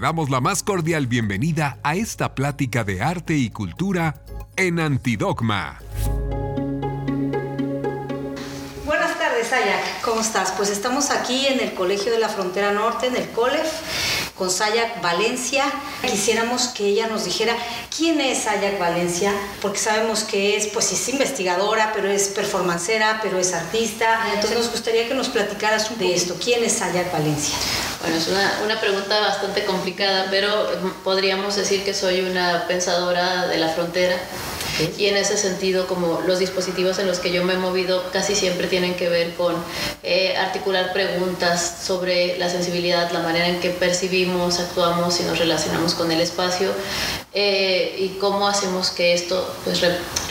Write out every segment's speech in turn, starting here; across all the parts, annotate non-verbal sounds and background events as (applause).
Damos la más cordial bienvenida a esta plática de arte y cultura en Antidogma. Buenas tardes, Ayak. ¿Cómo estás? Pues estamos aquí en el Colegio de la Frontera Norte, en el COLEF con Sayak Valencia. Quisiéramos que ella nos dijera quién es Sayak Valencia, porque sabemos que es, pues es investigadora, pero es performancera, pero es artista. Entonces nos gustaría que nos platicaras de esto. ¿Quién es Sayak Valencia? Bueno, es una, una, pregunta bastante complicada, pero podríamos decir que soy una pensadora de la frontera. Y en ese sentido, como los dispositivos en los que yo me he movido casi siempre tienen que ver con eh, articular preguntas sobre la sensibilidad, la manera en que percibimos, actuamos y nos relacionamos con el espacio eh, y cómo hacemos que esto pues,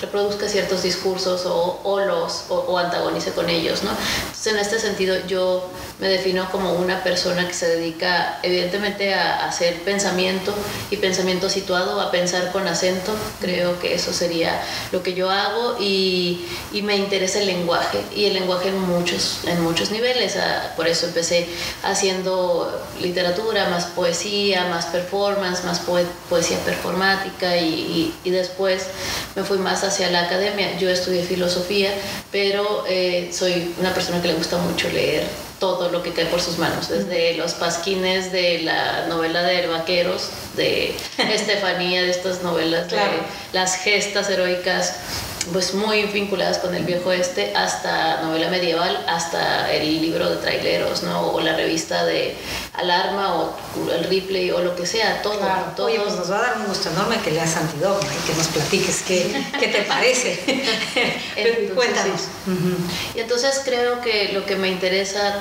reproduzca ciertos discursos o, o los, o, antagonice con ellos. ¿no? Entonces, en este sentido, yo me defino como una persona que se dedica evidentemente a hacer pensamiento y pensamiento situado, a pensar con acento. Creo que eso sería lo que yo hago y, y me interesa el lenguaje y el lenguaje en muchos, en muchos niveles. Ah, por eso empecé haciendo literatura, más poesía, más performance, más poesía performática y, y, después me fui más hacia la academia. Yo estudié filosofía, pero eh, soy una persona que le gusta mucho leer todo lo que cae por sus manos, desde los pasquines de la novela de Vaqueros, de (laughs) Estefanía, de estas novelas de las gestas heroicas, pues muy vinculadas con el viejo este, hasta novela medieval, hasta el libro de traileros, ¿no? O la revista de Alarma, o el Ripley, o lo que sea, todo. todo. Oye, pues nos va a dar un gusto enorme que leas Antidogma y que nos platiques qué, qué te parece. (laughs) Cuéntanos. Y entonces creo que lo que me interesa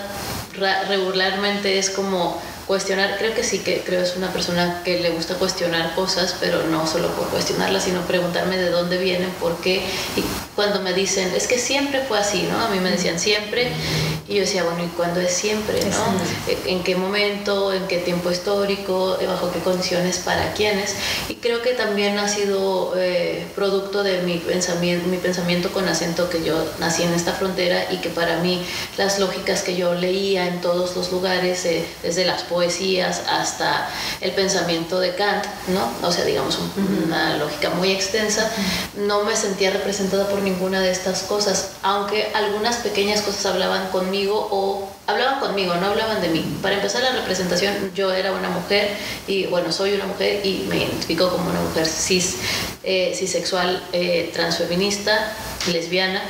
regularmente es como cuestionar, creo que sí que creo es una persona que le gusta cuestionar cosas, pero no solo por cuestionarlas, sino preguntarme de dónde vienen, por qué. Y cuando me dicen, es que siempre fue así, ¿no? A mí me decían siempre. Y yo decía, bueno, ¿y cuándo es siempre, no? ¿En qué momento, en qué tiempo histórico, bajo qué condiciones, para quiénes? Y creo que también ha sido eh, producto de mi pensamiento, mi pensamiento con acento que yo nací en esta frontera y que para mí las lógicas que yo leía en todos los lugares, eh, desde las poesías hasta el pensamiento de Kant, ¿no? O sea, digamos, una lógica muy extensa, no me sentía representada por ninguna de estas cosas, aunque algunas pequeñas cosas hablaban conmigo o hablaban conmigo, no hablaban de mí. Para empezar la representación, yo era una mujer y bueno, soy una mujer y me identifico como una mujer cis, eh, cisexual, eh, transfeminista, lesbiana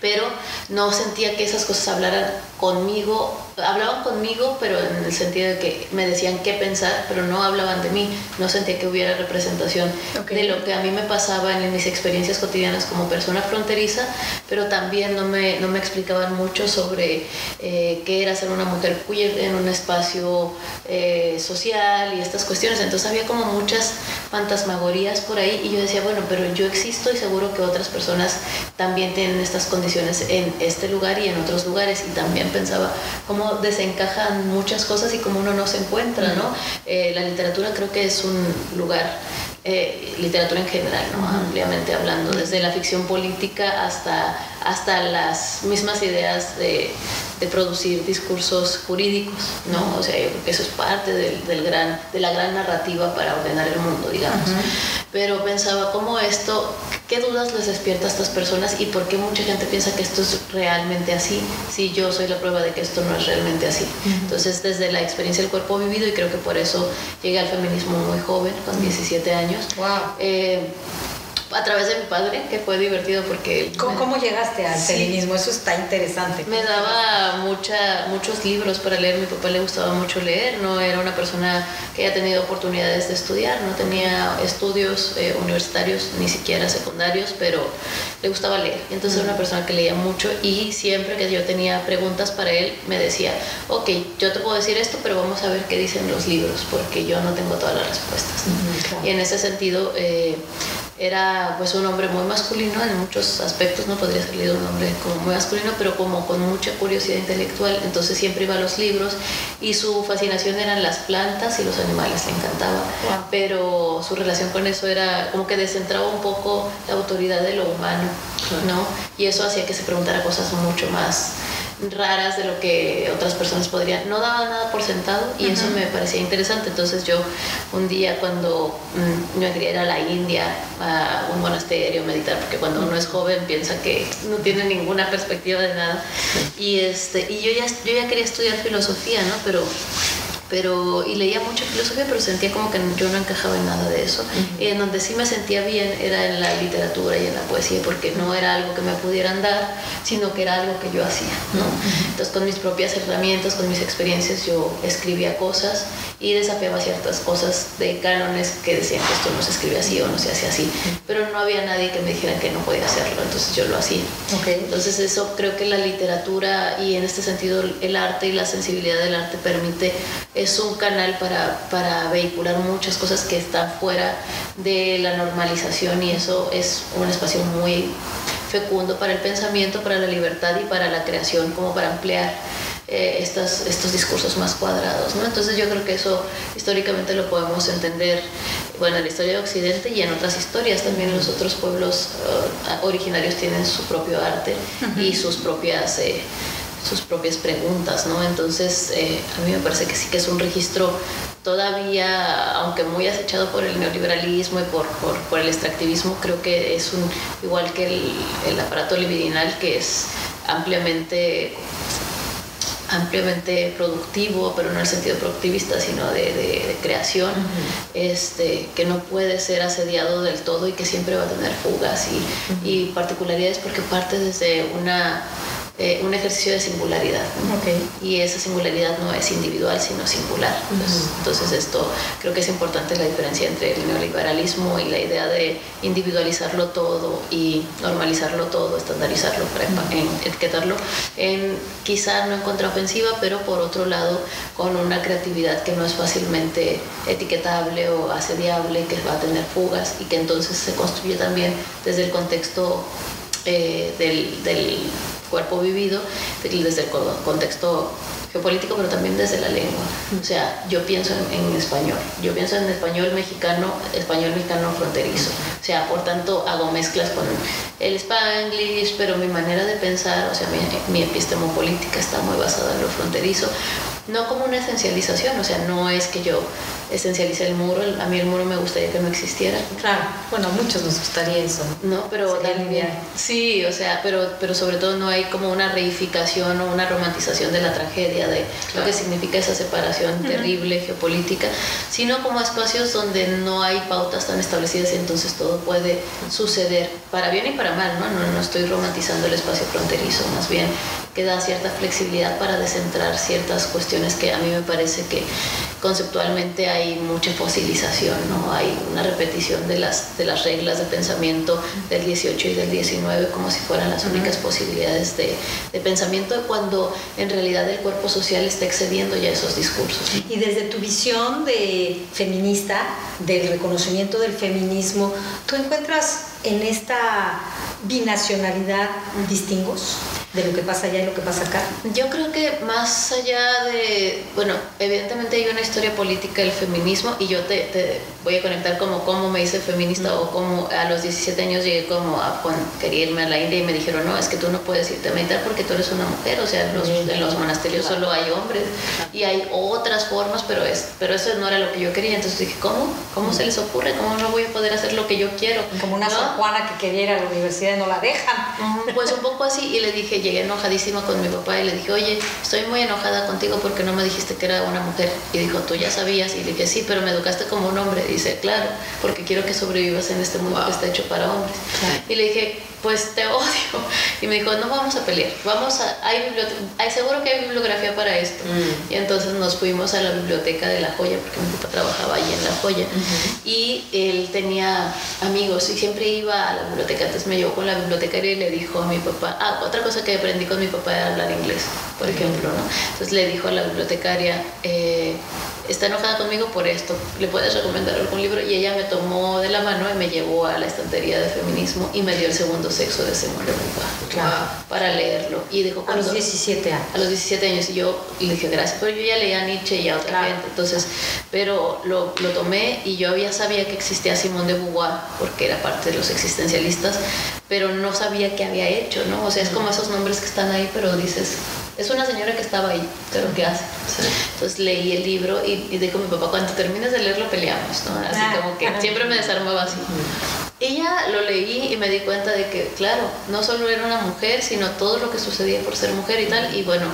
pero no sentía que esas cosas hablaran conmigo hablaban conmigo, pero en el sentido de que me decían qué pensar, pero no hablaban de mí. No sentía que hubiera representación de lo que a mí me pasaba en mis experiencias cotidianas como persona fronteriza, pero también no me, no me explicaban mucho sobre eh, qué era ser una mujer queer en un espacio eh, social y estas cuestiones. Entonces había como muchas fantasmagorías por ahí y yo decía, bueno, pero yo existo y seguro que otras personas también tienen estas condiciones en este lugar y en otros lugares. Y también pensaba cómo desencajan muchas cosas y como uno no se encuentra, ¿no? Eh, la literatura creo que es un lugar eh, literatura en general, ¿no? ampliamente hablando, desde la ficción política hasta, hasta las mismas ideas de, de, producir discursos jurídicos, ¿no? O sea, yo creo que eso es parte del, del gran, de la gran narrativa para ordenar el mundo, digamos. Pero pensaba cómo esto, qué dudas les despierta a estas personas y por qué mucha gente piensa que esto es realmente así, si yo soy la prueba de que esto no es realmente así. Entonces, desde la experiencia del cuerpo vivido, y creo que por eso llegué al feminismo muy joven, con 17 años, Wow. Eh, a través de mi padre, que fue divertido porque... ¿Cómo, llegaste al feminismo? Eso está interesante. Me daba mucha, muchos libros para leer, mi papá le gustaba mucho leer, no era una persona que haya tenido oportunidades de estudiar, no tenía estudios eh, universitarios, ni siquiera secundarios, pero le gustaba leer. Entonces era una persona que leía mucho y siempre que yo tenía preguntas para él, me decía, ok, yo te puedo decir esto, pero vamos a ver qué dicen los libros, porque yo no tengo todas las respuestas. Y en ese sentido... Eh, era pues un hombre muy masculino en muchos aspectos, no podría leído un hombre como muy masculino, pero como con mucha curiosidad intelectual, entonces siempre iba a los libros y su fascinación eran las plantas y los animales, le encantaba, pero su relación con eso era como que descentraba un poco la autoridad de lo humano, ¿no? Y eso hacía que se preguntara cosas mucho más raras de lo que otras personas podrían. No daba nada por sentado y eso me parecía interesante. Entonces yo un día cuando mm, me quería ir a la India, a un monasterio, meditar, porque cuando uno es joven piensa que no tiene ninguna perspectiva de nada. Y, este, y yo, ya, yo ya quería estudiar filosofía, ¿no? Pero pero y leía mucho filosofía, pero sentía como que yo no encajaba en nada de eso. y en donde sí me sentía bien era en la literatura y en la poesía, porque no era algo que me pudieran dar, sino que era algo que yo hacía. ¿no? Entonces con mis propias herramientas, con mis experiencias, yo escribía cosas y desafiaba ciertas cosas de cánones que decían que esto no se escribe así o no se hace así, pero no había nadie que me dijera que no podía hacerlo, entonces yo lo hacía. Okay. Entonces eso creo que la literatura y en este sentido el arte y la sensibilidad del arte permite es un canal para, para, vehicular muchas cosas que están fuera de la normalización y eso es un espacio muy fecundo para el pensamiento, para la libertad y para la creación, como para ampliar eh, estas, estos discursos más cuadrados. ¿no? Entonces yo creo que eso históricamente lo podemos entender bueno, en la historia de Occidente y en otras historias. También los otros pueblos uh, originarios tienen su propio arte y sus propias... Eh, sus propias preguntas, ¿no? Entonces, eh, a mí me parece que sí que es un registro todavía, aunque muy acechado por el neoliberalismo y por, por, por el extractivismo, creo que es un, igual que el, el, aparato libidinal, que es ampliamente ampliamente productivo, pero no en el sentido productivista, sino de, de, de creación, uh -huh. este, que no puede ser asediado del todo y que siempre va a tener fugas y, uh -huh. y particularidades porque parte desde una eh, un ejercicio de singularidad. ¿no? Okay. Y esa singularidad no es individual, sino singular. Uh -huh. entonces, entonces, esto creo que es importante la diferencia entre el neoliberalismo y la idea de individualizarlo todo y normalizarlo todo, estandarizarlo, uh -huh. etiquetarlo, en quizá no en contraofensiva, pero por otro lado con una creatividad que no es fácilmente etiquetable o asediable, que va a tener fugas y que entonces se construye también desde el contexto eh, del, del cuerpo vivido desde el contexto geopolítico, pero también desde la lengua. O sea, yo pienso en, en, español, yo pienso en español mexicano, español mexicano fronterizo. O sea, por tanto, hago mezclas con el spanglish, pero mi manera de pensar, o sea, mi, mi epistemopolítica está muy basada en lo fronterizo. No como una esencialización, o sea, no es que yo esencialice el muro, a mí el muro me gustaría que no existiera. Claro, bueno, a muchos nos gustaría eso. No, pero también, sí, o sea, pero, pero sobre todo no hay como una reificación o una romantización de la tragedia, de claro. lo que significa esa separación uh -huh. terrible geopolítica, sino como espacios donde no hay pautas tan establecidas y entonces todo puede suceder, para bien y para mal, ¿no? No, no estoy romantizando el espacio fronterizo, más bien que da cierta flexibilidad para descentrar ciertas cuestiones que a mí me parece que conceptualmente hay mucha fosilización, ¿no? Hay una repetición de las, de las reglas de pensamiento del 18 y del 19 como si fueran las únicas uh -huh. posibilidades de, de, pensamiento cuando en realidad el cuerpo social está excediendo ya esos discursos. Y desde tu visión de feminista, del reconocimiento del feminismo, ¿tú encuentras en esta binacionalidad distingos? De lo que pasa allá y lo que pasa acá? Yo creo que más allá de, bueno, evidentemente hay una historia política del feminismo y yo te, te voy a conectar como cómo me hice feminista mm. o cómo a los 17 años llegué como a bueno, quería irme a la India y me dijeron, no, es que tú no puedes irte a meditar porque tú eres una mujer, o sea, en los, mm. en los monasterios claro. solo hay hombres y hay otras formas, pero, es, pero eso no era lo que yo quería, entonces dije, ¿cómo? ¿Cómo mm. se les ocurre? ¿Cómo no voy a poder hacer lo que yo quiero? Como una ¿no? Juana que quería ir a la universidad y no la dejan. Pues un poco así y le dije, llegué enojadísima con mi papá y le dije, oye, estoy muy enojada contigo porque no me dijiste que era una mujer. Y dijo, tú ya sabías. Y le dije, sí, pero me educaste como un hombre. Y dice, claro, porque quiero que sobrevivas en este mundo wow. que está hecho para hombres. Claro. Y le dije, pues te (laughs) odio. Y me dijo, no vamos a pelear, vamos a, hay hay, seguro que hay bibliografía para esto. Mm. Y entonces nos fuimos a la biblioteca de La Joya, porque mi papá trabajaba ahí en La Joya. Uh -huh. Y él tenía amigos y siempre iba a la biblioteca. Entonces me llevó con la bibliotecaria y le dijo a mi papá, ah, otra cosa que aprendí con mi papá era hablar inglés, por ejemplo, ¿no? Entonces le dijo a la bibliotecaria, eh, está enojada conmigo por esto, ¿le puedes recomendar algún libro? Y ella me tomó de la mano y me llevó a la estantería de feminismo y me dio el segundo segundo sexo de Simón de Beauvoir para leerlo. Y dijo, a los 17 años. A los 17 años. Y yo le dije, gracias, pero yo ya leía Nietzsche y a otra gente. Entonces, pero lo, lo, tomé y yo ya sabía que existía Simón de Beauvoir porque era parte de los existencialistas, pero no sabía qué había hecho, ¿no? O sea, es como esos nombres que están ahí, pero dices, es una señora que estaba ahí, pero ¿qué hace? Entonces leí el libro y, y digo a mi papá, cuando termines de leerlo peleamos, ¿no? Así ah, como que siempre me desarmaba así. Y ya lo leí y me di cuenta de que, claro, no solo era una mujer, sino todo lo que sucedía por ser mujer y tal. Y bueno,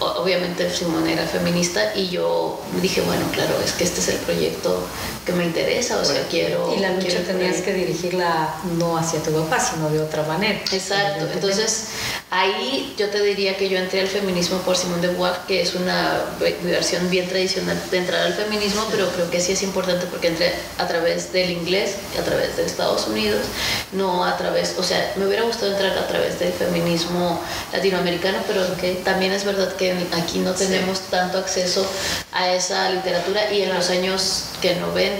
obviamente Simón era feminista y yo dije, bueno, claro, es que este es el proyecto que me interesa, o sea, quiero... Y la lucha tenías que dirigirla no hacia tu papá, sino de otra manera. Exacto, entonces ahí yo te diría que yo entré al feminismo por Simón de Beauvoir, que es una versión bien tradicional de entrar al feminismo, pero creo que sí es importante porque entré a través del inglés, a través de Estados Unidos, no a través, o sea, me hubiera gustado entrar a través del feminismo latinoamericano, pero que también es verdad que aquí no tenemos tanto acceso a esa literatura y en los años que 90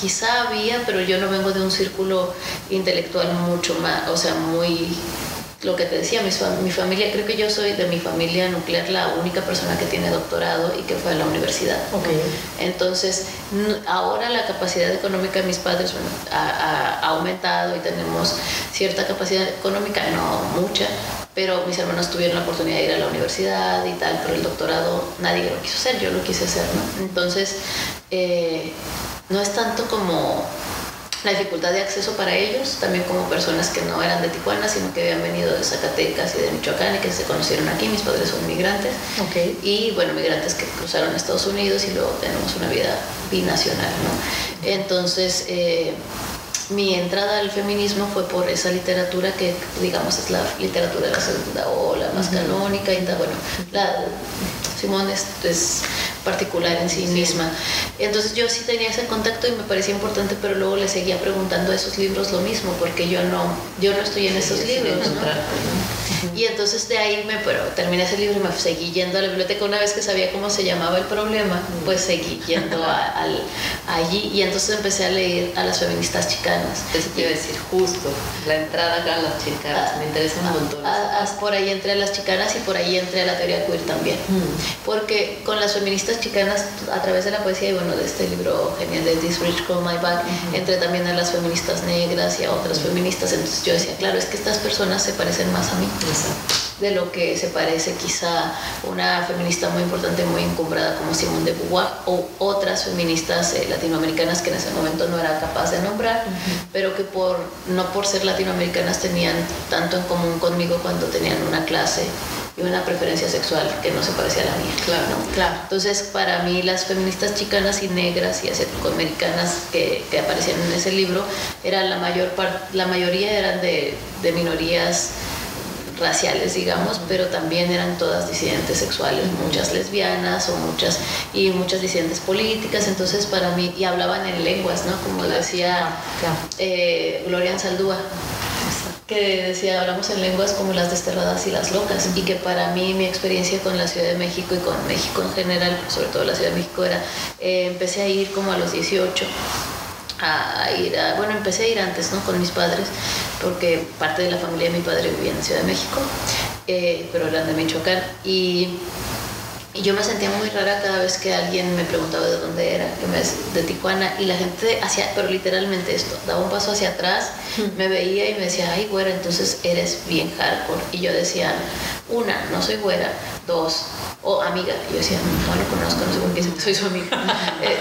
quizá había, pero yo no vengo de un círculo intelectual mucho más, o sea, muy lo que te decía, mi, mi, familia, creo que yo soy de mi familia nuclear la única persona que tiene doctorado y que fue a la universidad. Okay. Entonces, ahora la capacidad económica de mis padres ha, aumentado y tenemos cierta capacidad económica, no mucha, pero mis hermanos tuvieron la oportunidad de ir a la universidad y tal, pero el doctorado nadie lo quiso hacer, yo lo quise hacer, ¿no? Entonces, eh, no es tanto como la dificultad de acceso para ellos, también como personas que no eran de Tijuana, sino que habían venido de Zacatecas y de Michoacán y que se conocieron aquí. Mis padres son migrantes. Okay. Y bueno, migrantes que cruzaron a Estados Unidos y luego tenemos una vida binacional, ¿no? Entonces, eh, mi entrada al feminismo fue por esa literatura que, digamos, es la literatura de la segunda ola, más canónica y tal. Bueno, la, Simón es, es particular en sí misma. Entonces yo sí tenía ese contacto y me parecía importante, pero luego le seguía preguntando a esos libros lo mismo, porque yo no, yo no estoy en esos libros. Y entonces de ahí me, pero terminé ese libro y me seguí yendo a la biblioteca. Una vez que sabía cómo se llamaba el problema, pues seguí yendo al, allí y entonces empecé a leer a las feministas chicanas. Eso quiero decir, justo, la entrada acá a las chicanas, me interesa un montón. por ahí entré a las chicanas y por ahí entré a la teoría queer también. Porque con las feministas chicanas, a través de la poesía y bueno, de este libro genial de This Rich Call My Back, entré también a las feministas negras y a otras feministas. Entonces yo decía, claro, es que estas personas se parecen más a mí de lo que se parece quizá una feminista muy importante, muy encumbrada como Simone de Beauvoir o otras feministas eh, latinoamericanas que en ese momento no era capaz de nombrar, pero que por, no por ser latinoamericanas tenían tanto en común conmigo cuando tenían una clase y una preferencia sexual que no se parecía a la mía. Claro, claro. Entonces, para mí, las feministas chicanas y negras y asiático-americanas que, que, aparecían en ese libro, eran la, mayor la mayoría eran de, de minorías raciales, digamos, pero también eran todas disidentes sexuales, muchas lesbianas o muchas, y muchas disidentes políticas, entonces para mí, y hablaban en lenguas, ¿no? Como decía eh, Gloria Saldúa que decía, hablamos en lenguas como las desterradas y las locas, y que para mí mi experiencia con la Ciudad de México y con México en general, sobre todo la Ciudad de México, era, eh, empecé a ir como a los 18 a ir a, bueno, empecé a ir antes, ¿no? Con mis padres, porque parte de la familia de mi padre vivía en Ciudad de México, eh, pero eran de Michoacán, y, y, yo me sentía muy rara cada vez que alguien me preguntaba de dónde era, que me, de Tijuana, y la gente hacía, pero literalmente esto, daba un paso hacia atrás, me veía y me decía, ay, güera, entonces eres bien hardcore, y yo decía, una, no soy güera, dos, o amiga. Y yo decía, no lo conozco, no sé por qué (laughs) soy su amiga. (laughs) eh,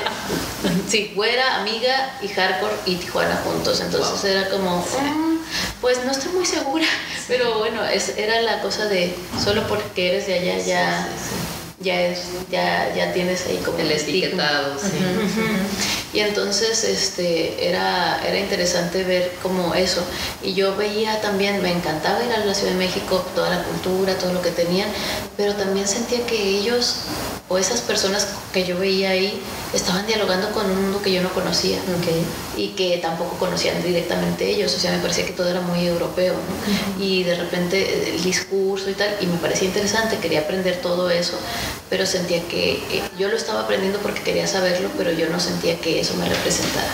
sí, güera, amiga y hardcore y Tijuana juntos. Entonces era como, mm, pues no estoy muy segura. Pero bueno, es, era la cosa de solo porque eres de allá ya. Ya, es, ya, ya tienes ahí como el etiquetado, sí. Y entonces este, era, era interesante ver como eso. Y yo veía también, me encantaba ir a la Ciudad de México, toda la cultura, todo lo que tenían, pero también sentía que ellos o esas personas que yo veía ahí estaban dialogando con un mundo que yo no conocía y que tampoco conocían directamente ellos, o sea, me parecía que todo era muy europeo y de repente el discurso y tal, y me parecía interesante, quería aprender todo eso, pero sentía que eh, yo lo estaba aprendiendo porque quería saberlo, pero yo no sentía que eso me representara.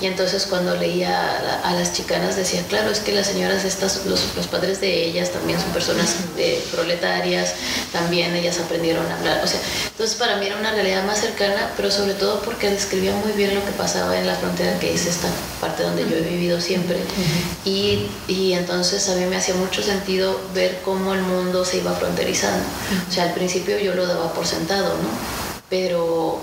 Y entonces cuando leía a, las chicanas decía, claro, es que las señoras estas, los, los padres de ellas también son personas de, proletarias, también ellas aprendieron a hablar. O sea, entonces para mí era una realidad más cercana, pero sobre todo porque describía muy bien lo que pasaba en la frontera, que es esta parte donde yo he vivido siempre. y, y entonces a mí me hacía mucho sentido ver cómo el mundo se iba fronterizando. O sea, al principio yo lo daba por sentado, ¿no? Pero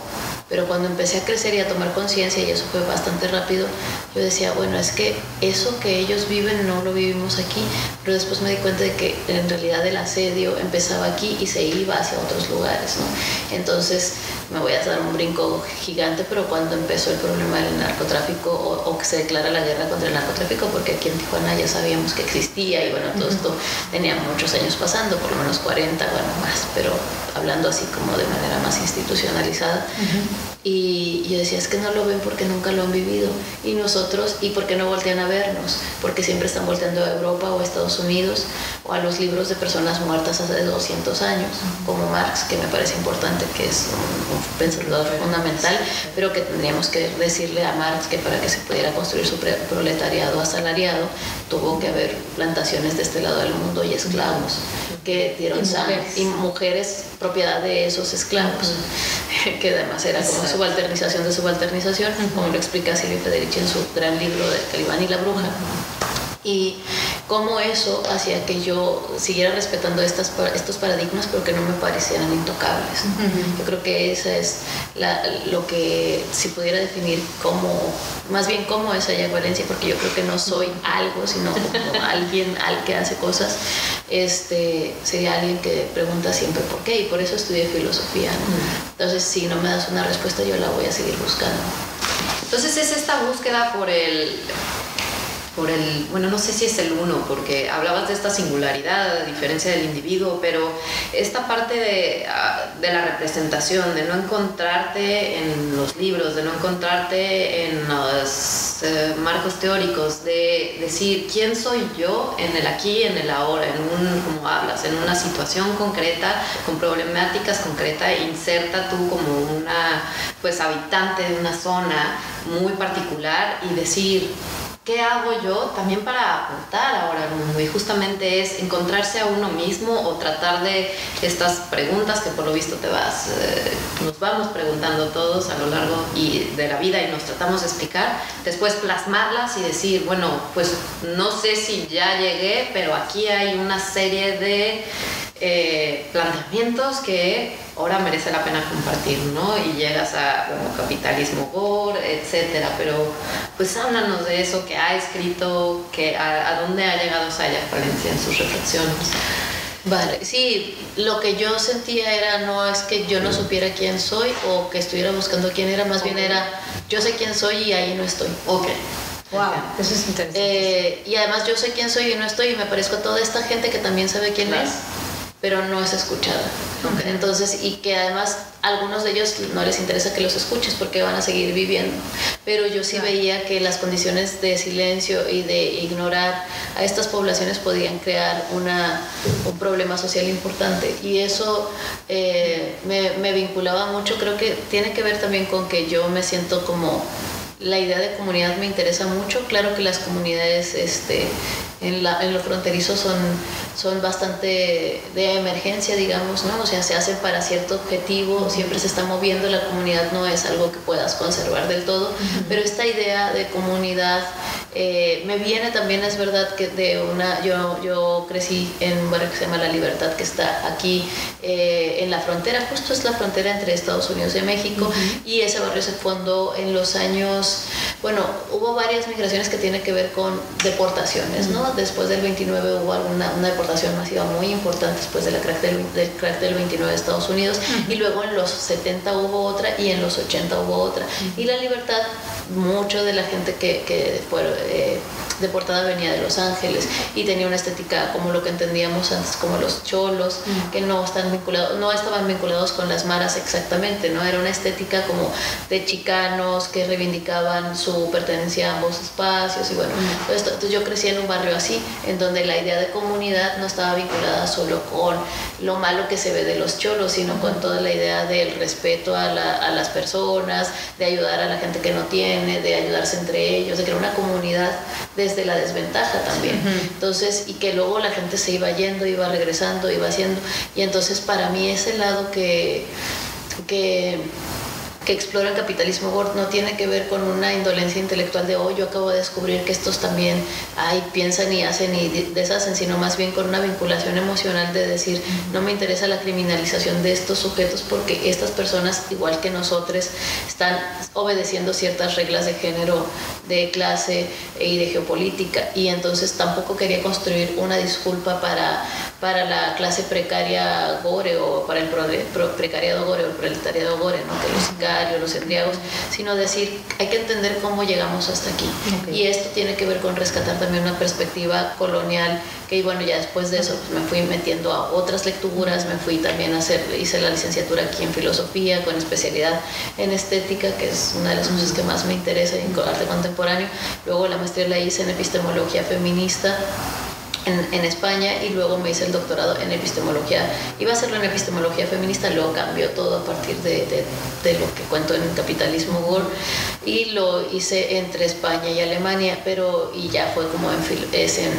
pero cuando empecé a crecer y a tomar conciencia, y eso fue bastante rápido, yo decía, bueno, es que eso que ellos viven no lo vivimos aquí, pero después me di cuenta de que en realidad el asedio empezaba aquí y se iba hacia otros lugares, ¿no? Entonces me voy a dar un brinco gigante, pero cuando empezó el problema del narcotráfico o, que se declara la guerra contra el narcotráfico, porque aquí en Tijuana ya sabíamos que existía y bueno, todo esto tenía muchos años pasando, por lo menos 40, bueno, más, pero hablando así como de manera más institucionalizada. Y yo decía, es que no lo ven porque nunca lo han vivido. Y nosotros, ¿y por qué no voltean a vernos? Porque siempre están volteando a Europa o a Estados Unidos o a los libros de personas muertas hace 200 años, como Marx, que me parece importante, que es un, pensador fundamental, pero que tendríamos que decirle a Marx que para que se pudiera construir su proletariado asalariado, tuvo que haber plantaciones de este lado del mundo y esclavos que dieron sangre y mujeres propiedad de esos esclavos, (laughs) que además era como subalternización de subalternización, como lo explica Silvia Federici en su gran libro de Calibán y la bruja y cómo eso hacía que yo siguiera respetando estas, estos paradigmas pero que no me parecieran intocables. Yo creo que esa es lo que si pudiera definir como, más bien cómo es Ayag Valencia, porque yo creo que no soy algo, sino como (laughs) alguien al que hace cosas, este, sería alguien que pregunta siempre por qué y por eso estudié filosofía. Entonces si no me das una respuesta yo la voy a seguir buscando. Entonces es esta búsqueda por el por el, bueno, no sé si es el uno, porque hablabas de esta singularidad, diferencia del individuo, pero esta parte de, ah, de, la representación, de no encontrarte en los libros, de no encontrarte en los eh, marcos teóricos, de decir quién soy yo en el aquí, en el ahora, en un, como hablas, en una situación concreta, con problemáticas concretas, inserta tú como una, pues, habitante de una zona muy particular y decir, ¿qué hago yo también para aportar ahora al mundo? Y justamente es encontrarse a uno mismo o tratar de estas preguntas que por lo visto te vas, eh, nos vamos preguntando todos a lo largo y de la vida y nos tratamos de explicar, después plasmarlas y decir, bueno, pues no sé si ya llegué, pero aquí hay una serie de eh, planteamientos que ahora merece la pena compartir, ¿no? Y llegas a bueno, capitalismo gore, etcétera, pero pues háblanos de eso que ha escrito, que a, dónde ha llegado Saya Valencia en sus reflexiones. Vale, sí, lo que yo sentía era no es que yo no supiera quién soy o que estuviera buscando quién era, más bien era yo sé quién soy y ahí no estoy. Ok. Wow, eso es interesante. Eh, y además yo sé quién soy y no estoy y me parezco a toda esta gente que también sabe quién es pero no es escuchada. Entonces, y que además a algunos de ellos no les interesa que los escuches porque van a seguir viviendo. Pero yo sí veía que las condiciones de silencio y de ignorar a estas poblaciones podían crear una, un problema social importante. Y eso eh, me, me vinculaba mucho, creo que tiene que ver también con que yo me siento como la idea de comunidad me interesa mucho. Claro que las comunidades este, en, la, en lo fronterizo son, son bastante de emergencia, digamos, ¿no? O sea, se hacen para cierto objetivo, siempre se está moviendo, la comunidad no es algo que puedas conservar del todo, pero esta idea de comunidad eh, me viene también, es verdad, que de una, yo, yo crecí en un barrio que se llama La Libertad, que está aquí eh, en la frontera, justo es la frontera entre Estados Unidos y México, y ese barrio se fundó en los años, bueno, hubo varias migraciones que tienen que ver con deportaciones, ¿no? Después del 29 hubo alguna, una deportación masiva muy importante después de la crack del, del crack del 29 de Estados Unidos, y luego en los 70 hubo otra y en los 80 hubo otra. Y la libertad, mucho de la gente que, que fue eh, deportada venía de Los Ángeles y tenía una estética como lo que entendíamos antes como los cholos, que no, están vinculados, no estaban vinculados con las maras exactamente, ¿no? Era una estética como de chicanos que reivindicaban su pertenencia a ambos espacios y bueno, entonces yo crecí en un barrio así, en donde la idea de comunidad no estaba vinculada solo con lo malo que se ve de los cholos, sino con toda la idea del respeto a, a las personas, de ayudar a la gente que no tiene De ayudarse entre ellos, de crear una comunidad desde la desventaja también. Entonces, y que luego la gente se iba yendo, iba regresando, iba haciendo. Y entonces para mí ese lado que, que que explora el capitalismo Word no tiene que ver con una indolencia intelectual de, oh, yo acabo de descubrir que estos también ay, piensan y hacen y deshacen, sino más bien con una vinculación emocional de decir, no me interesa la criminalización de estos sujetos porque estas personas, igual que nosotros, están obedeciendo ciertas reglas de género, de clase y de geopolítica. Y entonces tampoco quería construir una disculpa para, para la clase precaria gore o para el precariado gore o el proletariado gore, ¿no? que los los embriagos, sino decir, hay que entender cómo llegamos hasta aquí. Y esto tiene que ver con rescatar también una perspectiva colonial, que bueno, ya después de eso pues, me fui metiendo a otras lecturas, me fui también a hacer, hice la licenciatura aquí en filosofía, con especialidad en estética, que es una de las cosas que más me interesa en arte contemporáneo. Luego la maestría la hice en epistemología feminista en, España y luego me hice el doctorado en epistemología. Iba a hacerlo en epistemología feminista, luego cambió todo a partir de, de, lo que cuento en Capitalismo World y lo hice entre España y Alemania, pero y ya fue como en, es en,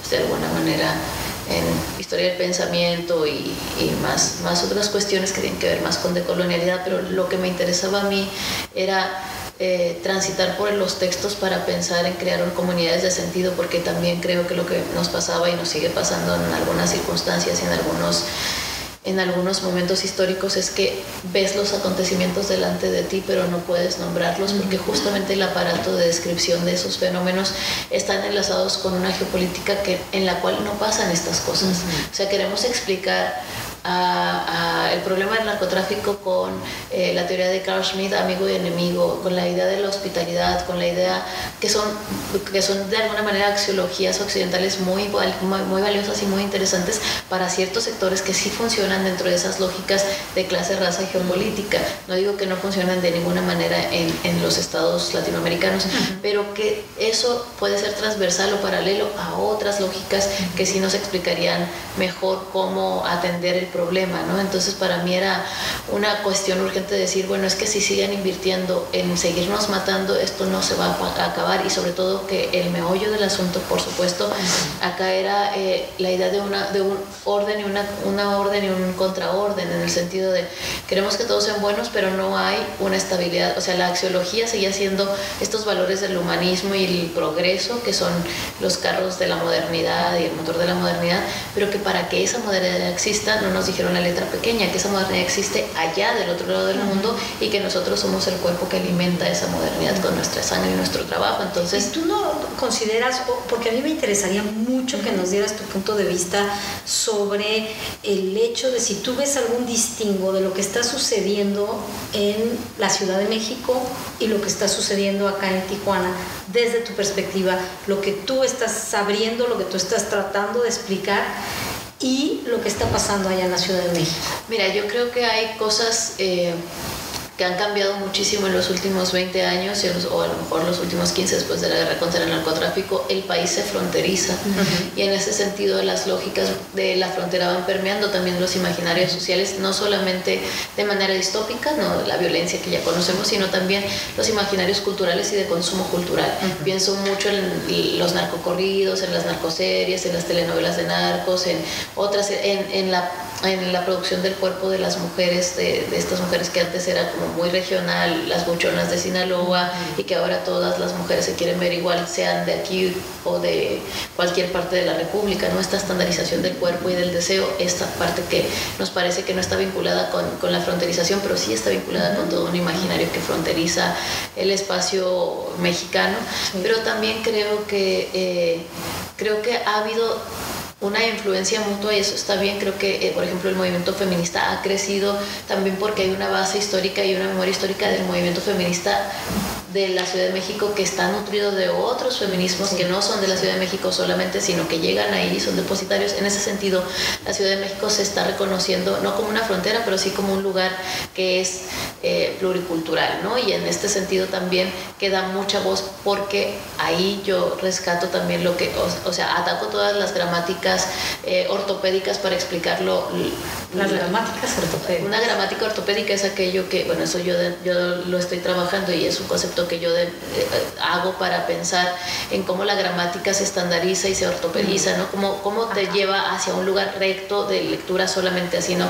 pues, de alguna manera en historia del pensamiento y, y, más, más otras cuestiones que tienen que ver más con decolonialidad, pero lo que me interesaba a mí era eh, transitar por los textos para pensar en crear comunidades de sentido, porque también creo que lo que nos pasaba y nos sigue pasando en algunas circunstancias y en algunos en algunos momentos históricos es que ves los acontecimientos delante de ti, pero no puedes nombrarlos porque justamente el aparato de descripción de esos fenómenos están enlazados con una geopolítica que, en la cual no pasan estas cosas. O sea, queremos explicar a, el problema del narcotráfico con eh, la teoría de Carl Schmitt, amigo y enemigo, con la idea de la hospitalidad, con la idea que son, que son de alguna manera axiologías occidentales muy, muy, valiosas y muy interesantes para ciertos sectores que sí funcionan dentro de esas lógicas de clase, raza y geopolítica. No digo que no funcionan de ninguna manera en, en los estados latinoamericanos, pero que eso puede ser transversal o paralelo a otras lógicas que sí nos explicarían mejor cómo atender el problema, ¿no? Entonces para mí era una cuestión urgente decir, bueno, es que si siguen invirtiendo en seguirnos matando, esto no se va a acabar y sobre todo que el meollo del asunto, por supuesto, acá era eh, la idea de, una, de un orden y una, una orden y un contraorden, en el sentido de queremos que todos sean buenos, pero no hay una estabilidad, o sea, la axiología seguía siendo estos valores del humanismo y el progreso, que son los carros de la modernidad y el motor de la modernidad, pero que para que esa modernidad exista no nos dijeron la letra pequeña, que esa modernidad existe allá del otro lado del mundo y que nosotros somos el cuerpo que alimenta esa modernidad con nuestra sangre y nuestro trabajo. Entonces, ¿tú no consideras, porque a mí me interesaría mucho que nos dieras tu punto de vista sobre el hecho de si tú ves algún distingo de lo que está sucediendo en la Ciudad de México y lo que está sucediendo acá en Tijuana, desde tu perspectiva, lo que tú estás sabiendo, lo que tú estás tratando de explicar y lo que está pasando allá en la Ciudad de México? Mira, yo creo que hay cosas eh, que han cambiado muchísimo en los últimos 20 años o a lo mejor los últimos 15 después de la guerra contra el narcotráfico, el país se fronteriza. Y en ese sentido las lógicas de la frontera van permeando también los imaginarios sociales, no solamente de manera distópica, no la violencia que ya conocemos, sino también los imaginarios culturales y de consumo cultural. Pienso mucho en los narcocorridos, en las narcoseries, en las telenovelas de narcos, en otras, en, en la en la producción del cuerpo de las mujeres, de, de, estas mujeres que antes era como muy regional, las buchonas de Sinaloa, y que ahora todas las mujeres se quieren ver igual, sean de aquí o de cualquier parte de la República, ¿no? Esta estandarización del cuerpo y del deseo, esta parte que nos parece que no está vinculada con, con la fronterización, pero sí está vinculada con todo un imaginario que fronteriza el espacio mexicano, pero también creo que, eh, creo que ha habido una influencia mutua y eso está bien. Creo que, eh, por ejemplo, el movimiento feminista ha crecido también porque hay una base histórica y una memoria histórica del movimiento feminista de la Ciudad de México que está nutrido de otros feminismos que no son de la Ciudad de México solamente, sino que llegan ahí y son depositarios. En ese sentido, la Ciudad de México se está reconociendo no como una frontera, pero sí como un lugar que es eh, pluricultural, ¿no? Y en este sentido también queda mucha voz porque ahí yo rescato también lo que, o, sea, ataco todas las gramáticas eh, ortopédicas para explicarlo. Las gramáticas ortopédicas. Una gramática ortopédica es aquello que, bueno, eso yo, yo lo estoy trabajando y es un concepto que yo eh, hago para pensar en cómo la gramática se estandariza y se ortopediza, ¿no? Cómo, cómo te lleva hacia un lugar recto de lectura solamente así, ¿no?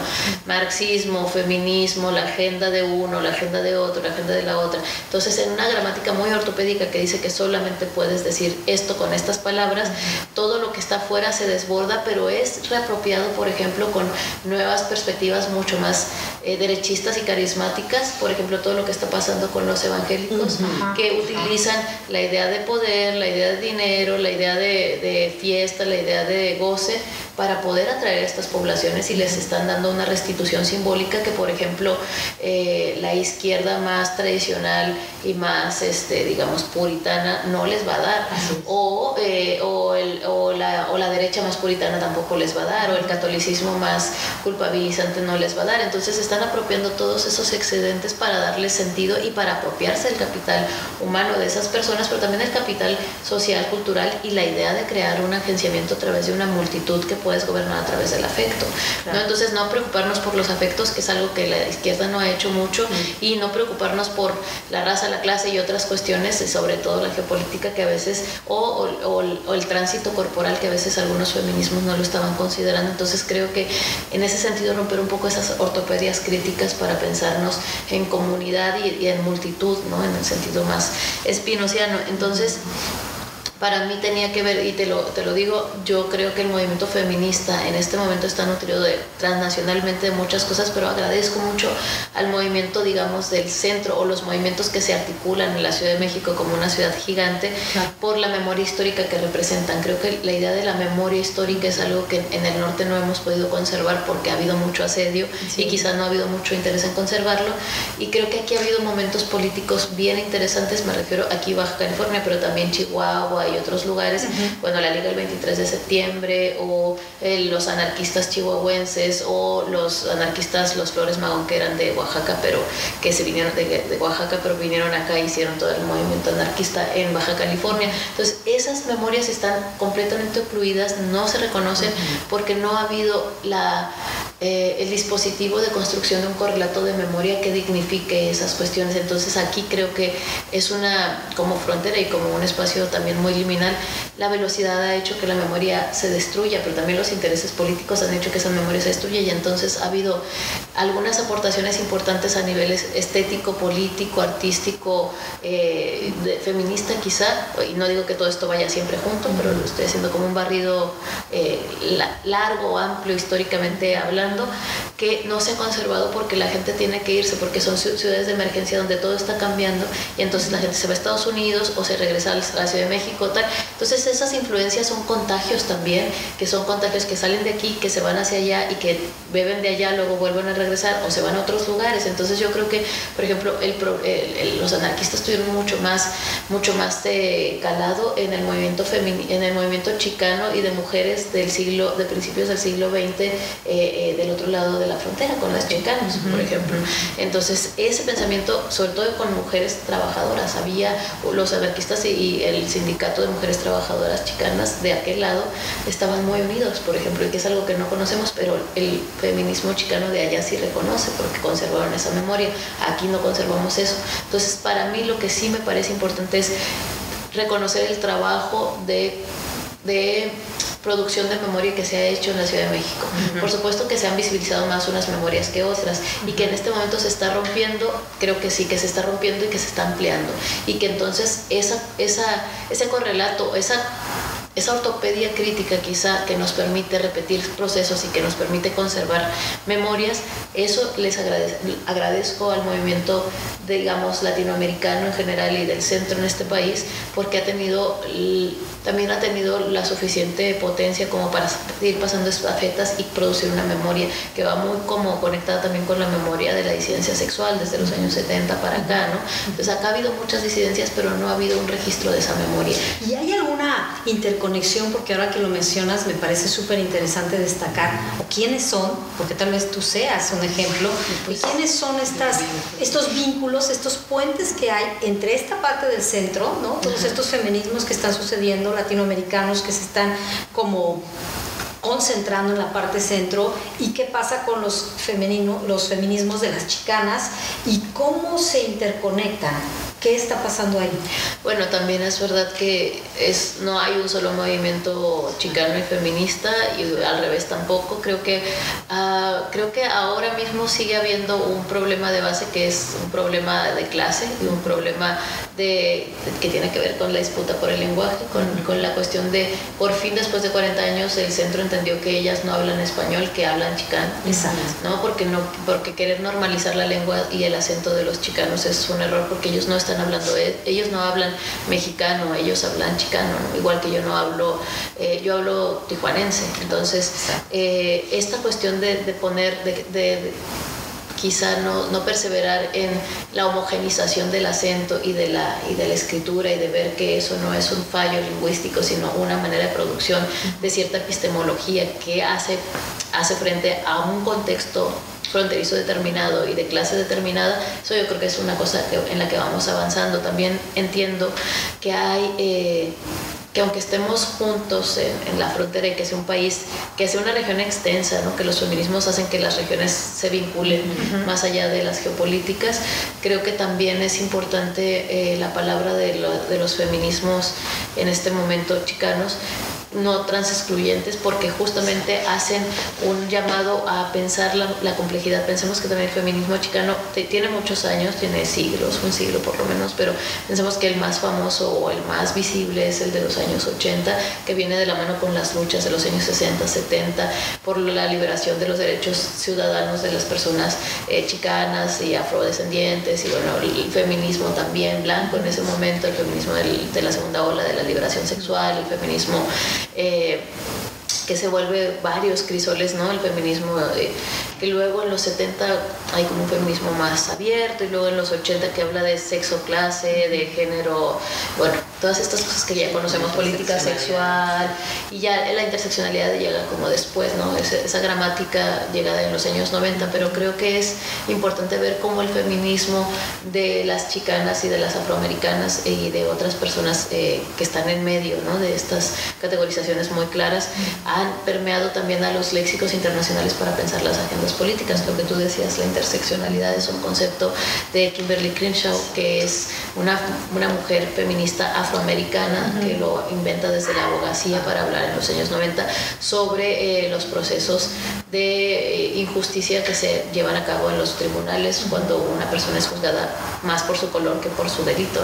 Marxismo, feminismo, la agenda de uno, la agenda de otro, la agenda de la otra. Entonces, en una gramática muy ortopédica que dice que solamente puedes decir esto con estas palabras, todo lo que está afuera se desborda, pero es reapropiado, por ejemplo, con nuevas perspectivas mucho más eh, derechistas y carismáticas, por ejemplo, todo lo que está pasando con los evangélicos, que utilizan la idea de poder, la idea de dinero, la idea de, de fiesta, la idea de goce para poder atraer a estas poblaciones y les están dando una restitución simbólica que, por ejemplo, eh, la izquierda más tradicional y más, este, digamos, puritana no les va a dar. O, eh, o, el, o, la, o la derecha más puritana tampoco les va a dar. O el catolicismo más culpabilizante no les va a dar. Entonces están apropiando todos esos excedentes para darles sentido y para apropiarse del capital humano de esas personas, pero también el capital social, cultural y la idea de crear un agenciamiento a través de una multitud que puedes gobernar a través del afecto. ¿no? Entonces no preocuparnos por los afectos, que es algo que la izquierda no ha hecho mucho, y no preocuparnos por la raza, la clase y otras cuestiones, sobre todo la geopolítica que a veces, o, o, el tránsito corporal que a veces algunos feminismos no lo estaban considerando. Entonces creo que en ese sentido romper un poco esas ortopedias críticas para pensarnos en comunidad y, y en multitud, ¿no? en el sentido más espinociano. Entonces, para mí tenía que ver, y te lo, te lo digo, yo creo que el movimiento feminista en este momento está nutrido de, transnacionalmente de muchas cosas, pero agradezco mucho al movimiento, digamos, del centro o los movimientos que se articulan en la Ciudad de México como una ciudad gigante por la memoria histórica que representan. Creo que la idea de la memoria histórica es algo que en el norte no hemos podido conservar porque ha habido mucho asedio y quizás no ha habido mucho interés en conservarlo. Y creo que aquí ha habido momentos políticos bien interesantes, me refiero aquí Baja California, pero también Chihuahua y otros lugares, bueno, la Liga del 23 de septiembre o eh, los anarquistas chihuahuenses o los anarquistas, los Flores Magón que eran de Oaxaca, pero que se vinieron de, Oaxaca, pero vinieron acá e hicieron todo el movimiento anarquista en Baja California. Entonces, esas memorias están completamente ocluidas, no se reconocen porque no ha habido la eh, el dispositivo de construcción de un correlato de memoria que dignifique esas cuestiones. Entonces aquí creo que es una, como frontera y como un espacio también muy liminal, la velocidad ha hecho que la memoria se destruya, pero también los intereses políticos han hecho que esa memoria se destruya. Y entonces ha habido algunas aportaciones importantes a niveles estético, político, artístico, eh, feminista quizá, y no digo que todo esto vaya siempre junto, pero lo estoy haciendo como un barrido eh, largo, amplio, históricamente hablando que no se ha conservado porque la gente tiene que irse, porque son ciudades de emergencia donde todo está cambiando y entonces la gente se va a Estados Unidos o se regresa a la Ciudad de México, tal. Entonces esas influencias son contagios también, que son contagios que salen de aquí, que se van hacia allá y que beben de allá, luego vuelven a regresar o se van a otros lugares. Entonces yo creo que, por ejemplo, los anarquistas tuvieron mucho más, mucho más de calado en el movimiento en el movimiento chicano y de mujeres del siglo, de principios del siglo XX eh, eh, del otro lado de la frontera, con las chicanas, por ejemplo. Entonces, ese pensamiento, sobre todo con mujeres trabajadoras, había los anarquistas y el sindicato de mujeres trabajadoras chicanas de aquel lado estaban muy unidos, por ejemplo, y que es algo que no conocemos, pero el feminismo chicano de allá sí reconoce porque conservaron esa memoria. Aquí no conservamos eso. Entonces, para mí lo que sí me parece importante es reconocer el trabajo de, de producción de memoria que se ha hecho en la Ciudad de México. Por supuesto que se han visibilizado más unas memorias que otras y que en este momento se está rompiendo, creo que sí, que se está rompiendo y que se está ampliando y que entonces esa, esa, ese correlato, esa esa ortopedia crítica quizá que nos permite repetir procesos y que nos permite conservar memorias, eso les agradezco al movimiento, digamos, latinoamericano en general y del centro en este país, porque ha tenido también ha tenido la suficiente potencia como para ir pasando estafetas y producir una memoria que va muy como conectada también con la memoria de la disidencia sexual desde los años 70 para acá, ¿no? Entonces acá ha habido muchas disidencias, pero no ha habido un registro de esa memoria. ¿Y hay alguna interconexión? Porque ahora que lo mencionas me parece súper interesante destacar, quiénes son, porque tal vez tú seas un ejemplo, y quiénes son estas, estos vínculos, estos puentes que hay entre esta parte del centro, ¿no? Todos estos feminismos que están sucediendo, latinoamericanos que se están como concentrando en la parte centro y qué pasa con los, femenino, los feminismos de las chicanas y cómo se interconectan. ¿Qué está pasando ahí? Bueno, también es verdad que es, no hay un solo movimiento chicano y feminista y al revés tampoco. Creo que, uh, creo que ahora mismo sigue habiendo un problema de base que es un problema de clase y un problema de, que tiene que ver con la disputa por el lenguaje, con, con, la cuestión de, por fin después de 40 años, el centro entendió que ellas no hablan español, que hablan chicano. Exacto. ¿no? Porque, no, porque querer normalizar la lengua y el acento de los chicanos es un error porque ellos no están hablando, eh, ellos no hablan mexicano, ellos hablan chicano, igual que yo no hablo, eh, yo hablo tijuanense. Entonces, eh, esta cuestión de, poner, de, quizá no, no, perseverar en la homogenización del acento y de, la, y de la escritura y de ver que eso no es un fallo lingüístico, sino una manera de producción de cierta epistemología que hace, hace frente a un contexto fronterizo determinado y de clase determinada, eso yo creo que es una cosa en la que vamos avanzando. También entiendo que hay... Eh, que aunque estemos juntos en, la frontera y que sea un país, que sea una región extensa, ¿no? que los feminismos hacen que las regiones se vinculen más allá de las geopolíticas, creo que también es importante eh, la palabra de, de los feminismos en este momento chicanos, no trans excluyentes porque justamente hacen un llamado a pensar la, complejidad. Pensemos que también el feminismo chicano tiene muchos años, tiene siglos, un siglo por lo menos, pero pensemos que el más famoso o el más visible es el de los años 80, que viene de la mano con las luchas de los años 60, 70, por la liberación de los derechos ciudadanos de las personas eh, chicanas y afrodescendientes, y bueno, el feminismo también blanco en ese momento, el feminismo de la segunda ola de la liberación sexual, el feminismo eh, que se vuelve varios crisoles, ¿no? El feminismo, eh, que luego en los 70 hay como un feminismo más abierto y luego en los 80 que habla de sexo, clase, de género, bueno, todas estas cosas que ya conocemos, política sexual, y ya la interseccionalidad llega como después, ¿no? Esa, gramática llegada en los años 90, pero creo que es importante ver cómo el feminismo de las chicanas y de las afroamericanas y de otras personas eh, que están en medio, ¿no? De estas categorizaciones muy claras, han permeado también a los léxicos internacionales para pensar las agendas políticas. Lo que tú decías, la interseccionalidad es un concepto de Kimberly Crenshaw, que es una, una mujer feminista afroamericana afroamericana que lo inventa desde la abogacía para hablar en los años 90 sobre eh, los procesos de eh, injusticia que se llevan a cabo en los tribunales cuando una persona es juzgada más por su color que por su delito.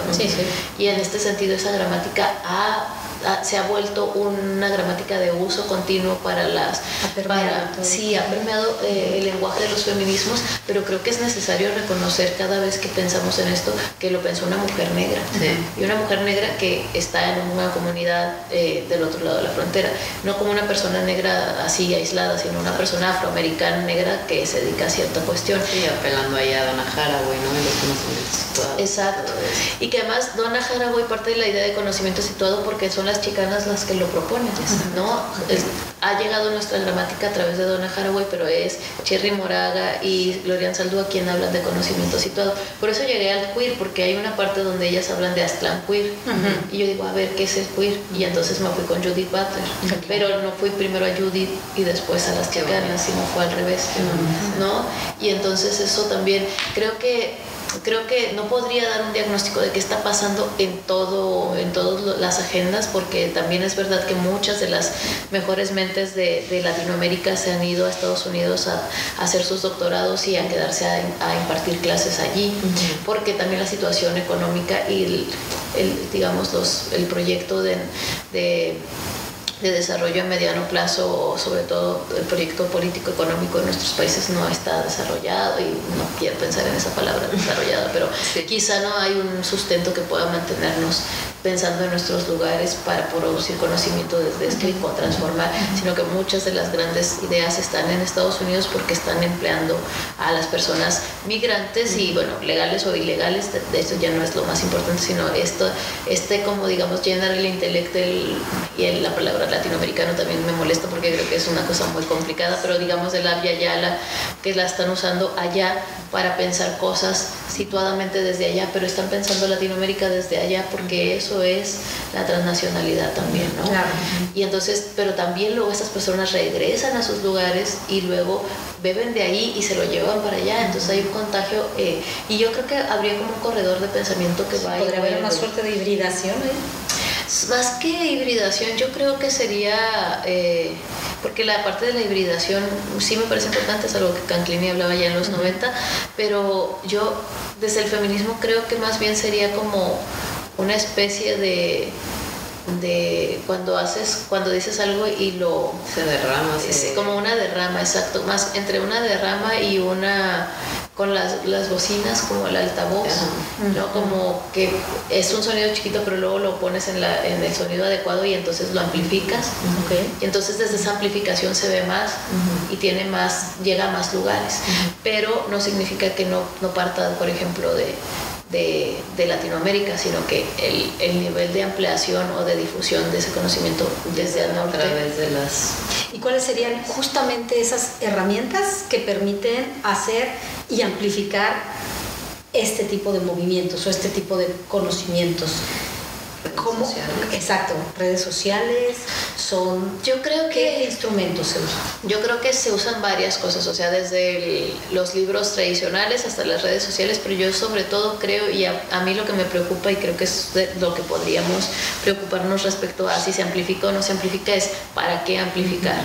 Y en este sentido esa gramática ha se ha vuelto una gramática de uso continuo para las... para, sí, ha permeado eh, el lenguaje de los feminismos, pero creo que es necesario reconocer cada vez que pensamos en esto que lo pensó una mujer negra. Y una mujer negra que está en una comunidad eh, del otro lado de la frontera. No como una persona negra así aislada, sino una persona afroamericana negra que se dedica a cierta cuestión. Y apelando ahí a Donna Haraway, ¿no? Exacto. Y que además Donna Haraway parte de la idea de conocimiento situado porque son las chicanas las que lo proponen, ¿no? ha llegado nuestra gramática a través de Donna Haraway, pero es Cherry Moraga y Glorian Saldúa quien hablan de conocimiento situado. Por eso llegué al queer, porque hay una parte donde ellas hablan de Aztlán queer. Y yo digo, a ver, ¿qué es el queer? Y entonces me fui con Judith Butler. Pero no fui primero a Judith y después a las chicanas, sino fue al revés, ¿no? Y entonces eso también, creo que creo que no podría dar un diagnóstico de qué está pasando en todo en todas las agendas porque también es verdad que muchas de las mejores mentes de, Latinoamérica se han ido a Estados Unidos a, hacer sus doctorados y a quedarse a, impartir clases allí porque también la situación económica y el, digamos los, el proyecto de de desarrollo a mediano plazo, sobre todo el proyecto político económico en nuestros países no está desarrollado y no quiero pensar en esa palabra desarrollada, pero quizá no hay un sustento que pueda mantenernos pensando en nuestros lugares para producir conocimiento desde este y transformar, sino que muchas de las grandes ideas están en Estados Unidos porque están empleando a las personas migrantes y bueno, legales o ilegales, de, eso ya no es lo más importante, sino esto, este como digamos llenar el intelecto y la palabra latinoamericano también me molesta porque creo que es una cosa muy complicada, pero digamos de la vía Yala que la están usando allá para pensar cosas situadamente desde allá, pero están pensando Latinoamérica desde allá porque eso es la transnacionalidad también, ¿no? Y entonces, pero también luego estas personas regresan a sus lugares y luego beben de ahí y se lo llevan para allá, entonces hay un contagio eh, y yo creo que habría como un corredor de pensamiento que va a Podría haber una suerte de hibridación, ¿eh? Más que hibridación, yo creo que sería, eh, porque la parte de la hibridación sí me parece importante, es algo que Canclini hablaba ya en los 90, pero yo desde el feminismo creo que más bien sería como una especie de de cuando haces cuando dices algo y lo se derrama es como una derrama exacto más entre una derrama y una con las, las bocinas como el altavoz, ¿no? Como que es un sonido chiquito, pero luego lo pones en, la, en el sonido adecuado y entonces lo amplificas. Y entonces desde esa amplificación se ve más y tiene más, llega a más lugares. Pero no significa que no, no parta, por ejemplo, de, de, de, Latinoamérica, sino que el, el, nivel de ampliación o de difusión de ese conocimiento desde el norte. A través de las... ¿Y cuáles serían justamente esas herramientas que permiten hacer y amplificar este tipo de movimientos o este tipo de conocimientos? ¿Cómo? Exacto, redes sociales son... Yo creo que... ¿Qué instrumentos se usan? Yo creo que se usan varias cosas, o sea, desde los libros tradicionales hasta las redes sociales, pero yo sobre todo creo, y a, a, mí lo que me preocupa y creo que es lo que podríamos preocuparnos respecto a si se amplifica o no se amplifica, es para qué amplificar.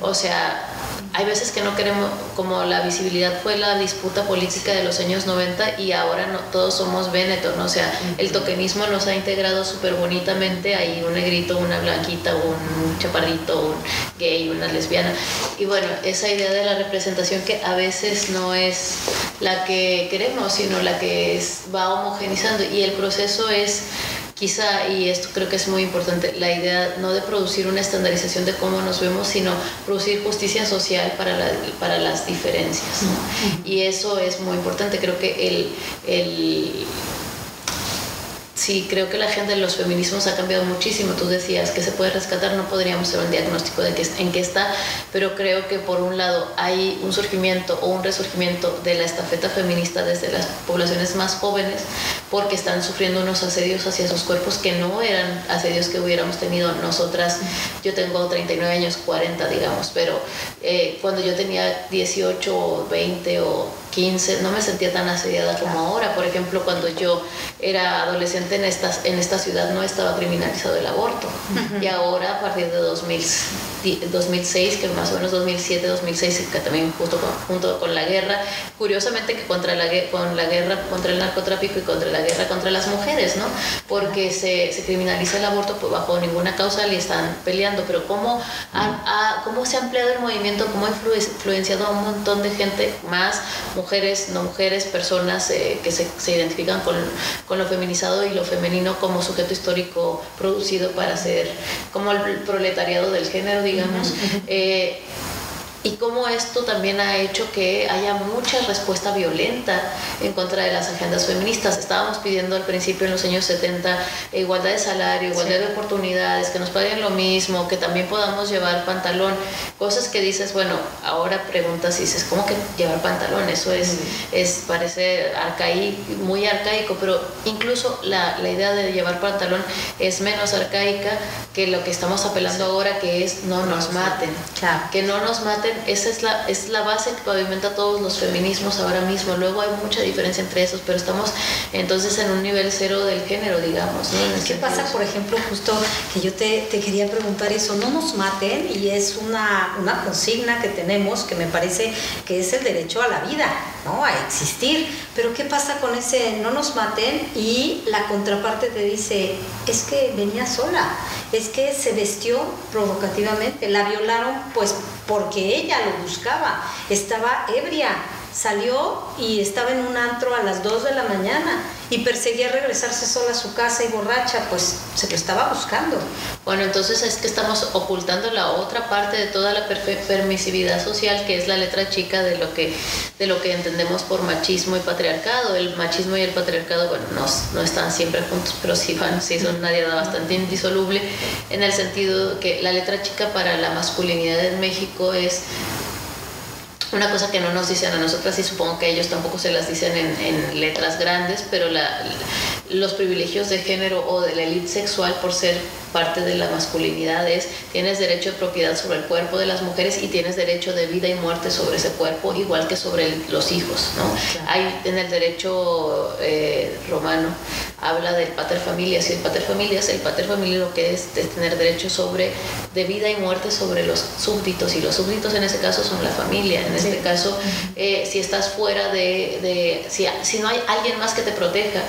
O sea, hay veces que no queremos, como la visibilidad fue la disputa política de los años 90 y ahora no, todos somos Benetton, ¿no? o sea, el tokenismo nos ha integrado súper bonitamente, hay un negrito, una blanquita, un chaparrito, un gay, una lesbiana. Y bueno, esa idea de la representación que a veces no es la que queremos, sino la que es, va homogenizando y el proceso es quizá, y esto creo que es muy importante, la idea no de producir una estandarización de cómo nos vemos, sino producir justicia social para, la, para las diferencias. Y eso es muy importante. Creo que el, el Sí, creo que la gente de los feminismos ha cambiado muchísimo. Tú decías que se puede rescatar, no podríamos hacer un diagnóstico de que, en qué está, pero creo que por un lado hay un surgimiento o un resurgimiento de la estafeta feminista desde las poblaciones más jóvenes, porque están sufriendo unos asedios hacia sus cuerpos que no eran asedios que hubiéramos tenido nosotras. Yo tengo 39 años, 40 digamos, pero eh, cuando yo tenía 18 o 20 o 15, no me sentía tan asediada como ahora. Por ejemplo, cuando yo era adolescente en esta, en esta ciudad no estaba criminalizado el aborto. Y ahora, a partir de 2000, 2006, que más o menos 2007, 2006, que también justo junto con la guerra, curiosamente que contra la, con la guerra contra el narcotráfico y contra la guerra contra las mujeres, ¿no? Porque se, se criminaliza el aborto pues, bajo ninguna causa y están peleando. Pero ¿cómo, ha, cómo se ha ampliado el movimiento, cómo ha influenciado a un montón de gente más, mujeres, no mujeres, personas eh, que se, se identifican con, con, lo feminizado y lo femenino como sujeto histórico producido para ser como el proletariado del género, digamos. Eh, y cómo esto también ha hecho que haya mucha respuesta violenta en contra de las agendas feministas. Estábamos pidiendo al principio en los años 70 igualdad de salario, igualdad de oportunidades, que nos paguen lo mismo, que también podamos llevar pantalón, cosas que dices, bueno, ahora preguntas y dices, ¿cómo que llevar pantalón? Eso es, es parece arcaico, muy arcaico, pero incluso la, la, idea de llevar pantalón es menos arcaica que lo que estamos apelando ahora, que es no nos maten, claro. que no nos maten esa es la, es la base que pavimenta todos los feminismos ahora mismo. Luego hay mucha diferencia entre esos, pero estamos entonces en un nivel cero del género, digamos. ¿Qué pasa, por ejemplo, justo que yo te, te, quería preguntar eso? No nos maten y es una, una consigna que tenemos que me parece que es el derecho a la vida, ¿no? A existir. Pero ¿qué pasa con ese no nos maten y la contraparte te dice, es que venía sola, es que se vestió provocativamente, la violaron pues porque ella lo buscaba, estaba ebria, salió y estaba en un antro a las 2 de la mañana y perseguía regresarse sola a su casa y borracha, pues se lo estaba buscando. Bueno, entonces es que estamos ocultando la otra parte de toda la permisividad social, que es la letra chica de lo que, de lo que entendemos por machismo y patriarcado. El machismo y el patriarcado, bueno, no, no están siempre juntos, pero sí van, sí son una diada bastante indisoluble, en el sentido que la letra chica para la masculinidad en México es una cosa que no nos dicen a nosotras y supongo que ellos tampoco se las dicen en, letras grandes, pero los privilegios de género o de la élite sexual por ser parte de la masculinidad es tienes derecho de propiedad sobre el cuerpo de las mujeres y tienes derecho de vida y muerte sobre ese cuerpo, igual que sobre los hijos. ¿no? Hay en el derecho eh, romano habla del pater familias y el pater familias, el pater familia lo que es, tener derecho sobre de vida y muerte sobre los súbditos y los súbditos en ese caso son la familia. En este caso, eh, si estás fuera de, de si, si no hay alguien más que te proteja,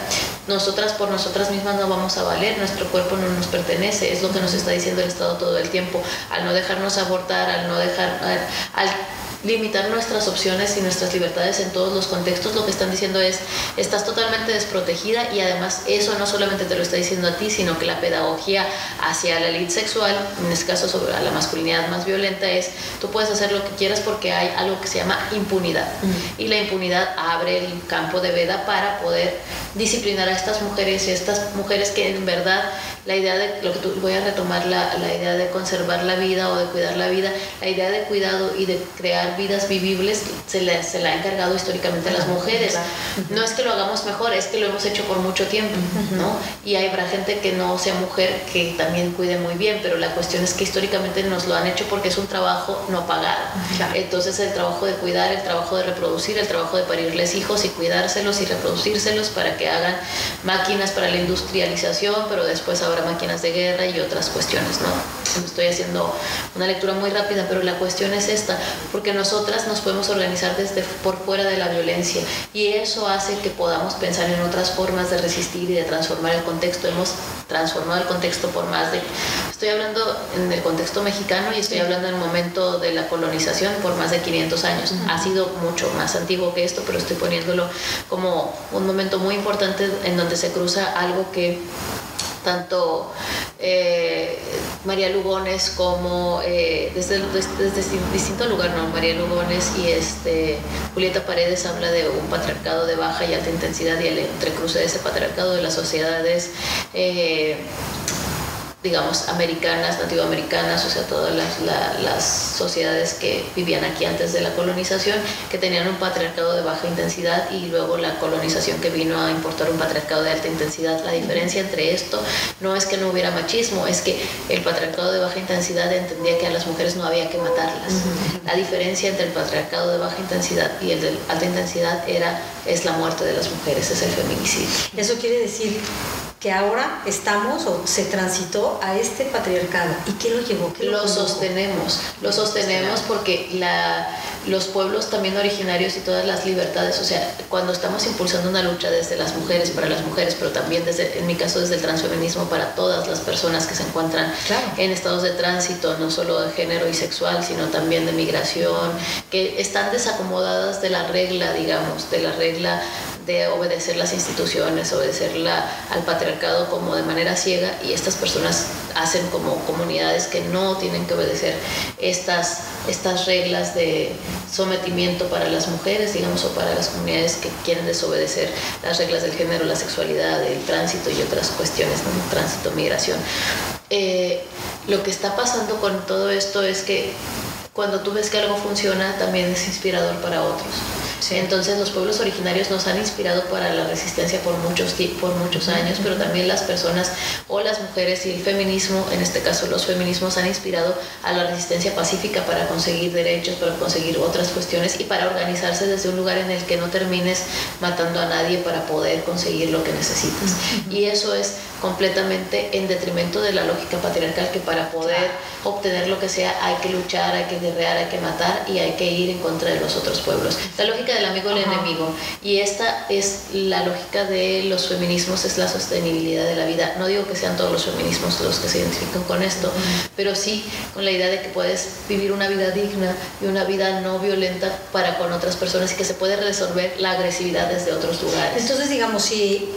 nosotras por nosotras mismas no vamos a valer, nuestro cuerpo no nos pertenece es lo que nos está diciendo el Estado todo el tiempo, al no dejarnos abortar, al no dejar, al limitar nuestras opciones y nuestras libertades en todos los contextos, lo que están diciendo es, estás totalmente desprotegida y además eso no solamente te lo está diciendo a ti, sino que la pedagogía hacia la elite sexual, en este caso sobre la masculinidad más violenta, es, tú puedes hacer lo que quieras porque hay algo que se llama impunidad. Y la impunidad abre el campo de veda para poder disciplinar a estas mujeres y a estas mujeres que en verdad la idea de, lo que tú, voy a retomar la, la idea de conservar la vida o de cuidar la vida, la idea de cuidado y de crear vidas vivibles se le, se la ha encargado históricamente a las mujeres. No es que lo hagamos mejor, es que lo hemos hecho por mucho tiempo, ¿no? Y habrá gente que no sea mujer que también cuide muy bien, pero la cuestión es que históricamente nos lo han hecho porque es un trabajo no pagado. Entonces el trabajo de cuidar, el trabajo de reproducir, el trabajo de parirles hijos y cuidárselos y reproducírselos para que hagan máquinas para la industrialización, pero después máquinas de guerra y otras cuestiones, ¿no? Estoy haciendo una lectura muy rápida, pero la cuestión es esta, porque nosotras nos podemos organizar desde por fuera de la violencia y eso hace que podamos pensar en otras formas de resistir y de transformar el contexto. Hemos transformado el contexto por más de, estoy hablando en el contexto mexicano y estoy hablando en el momento de la colonización por más de 500 años. Ha sido mucho más antiguo que esto, pero estoy poniéndolo como un momento muy importante en donde se cruza algo que tanto eh, María Lugones como eh, desde, desde, distinto lugar, ¿no? María Lugones y este, Julieta Paredes habla de un patriarcado de baja y alta intensidad y el entrecruce de ese patriarcado de las sociedades. Eh, digamos, americanas, nativoamericanas, o sea, todas las, las, sociedades que vivían aquí antes de la colonización, que tenían un patriarcado de baja intensidad y luego la colonización que vino a importar un patriarcado de alta intensidad. La diferencia entre esto no es que no hubiera machismo, es que el patriarcado de baja intensidad entendía que a las mujeres no había que matarlas. La diferencia entre el patriarcado de baja intensidad y el de alta intensidad era, es la muerte de las mujeres, es el feminicidio. Eso quiere decir que ahora estamos o se transitó a este patriarcado. ¿Y qué lo llevó? lo, sostenemos, lo sostenemos porque la, los pueblos también originarios y todas las libertades, o sea, cuando estamos impulsando una lucha desde las mujeres, para las mujeres, pero también desde, en mi caso desde el transfeminismo, para todas las personas que se encuentran en estados de tránsito, no solo de género y sexual, sino también de migración, que están desacomodadas de la regla, digamos, de la regla de obedecer las instituciones, obedecerla al patriarcado como de manera ciega y estas personas hacen como comunidades que no tienen que obedecer estas, estas reglas de sometimiento para las mujeres, digamos, o para las comunidades que quieren desobedecer las reglas del género, la sexualidad, el tránsito y otras cuestiones, tránsito, migración. Eh, lo que está pasando con todo esto es que cuando tú ves que algo funciona, también es inspirador para otros. Entonces los pueblos originarios nos han inspirado para la resistencia por muchos, por muchos años, pero también las personas o las mujeres y el feminismo, en este caso los feminismos, han inspirado a la resistencia pacífica para conseguir derechos, para conseguir otras cuestiones y para organizarse desde un lugar en el que no termines matando a nadie para poder conseguir lo que necesitas. Y eso es completamente en detrimento de la lógica patriarcal que para poder obtener lo que sea hay que luchar, hay que guerrear, hay que matar y hay que ir en contra de los otros pueblos. La lógica del amigo y el enemigo. Y esta es la lógica de los feminismos, es la sostenibilidad de la vida. No digo que sean todos los feminismos los que se identifican con esto, pero sí con la idea de que puedes vivir una vida digna y una vida no violenta para con otras personas y que se puede resolver la agresividad desde otros lugares. Entonces, digamos, si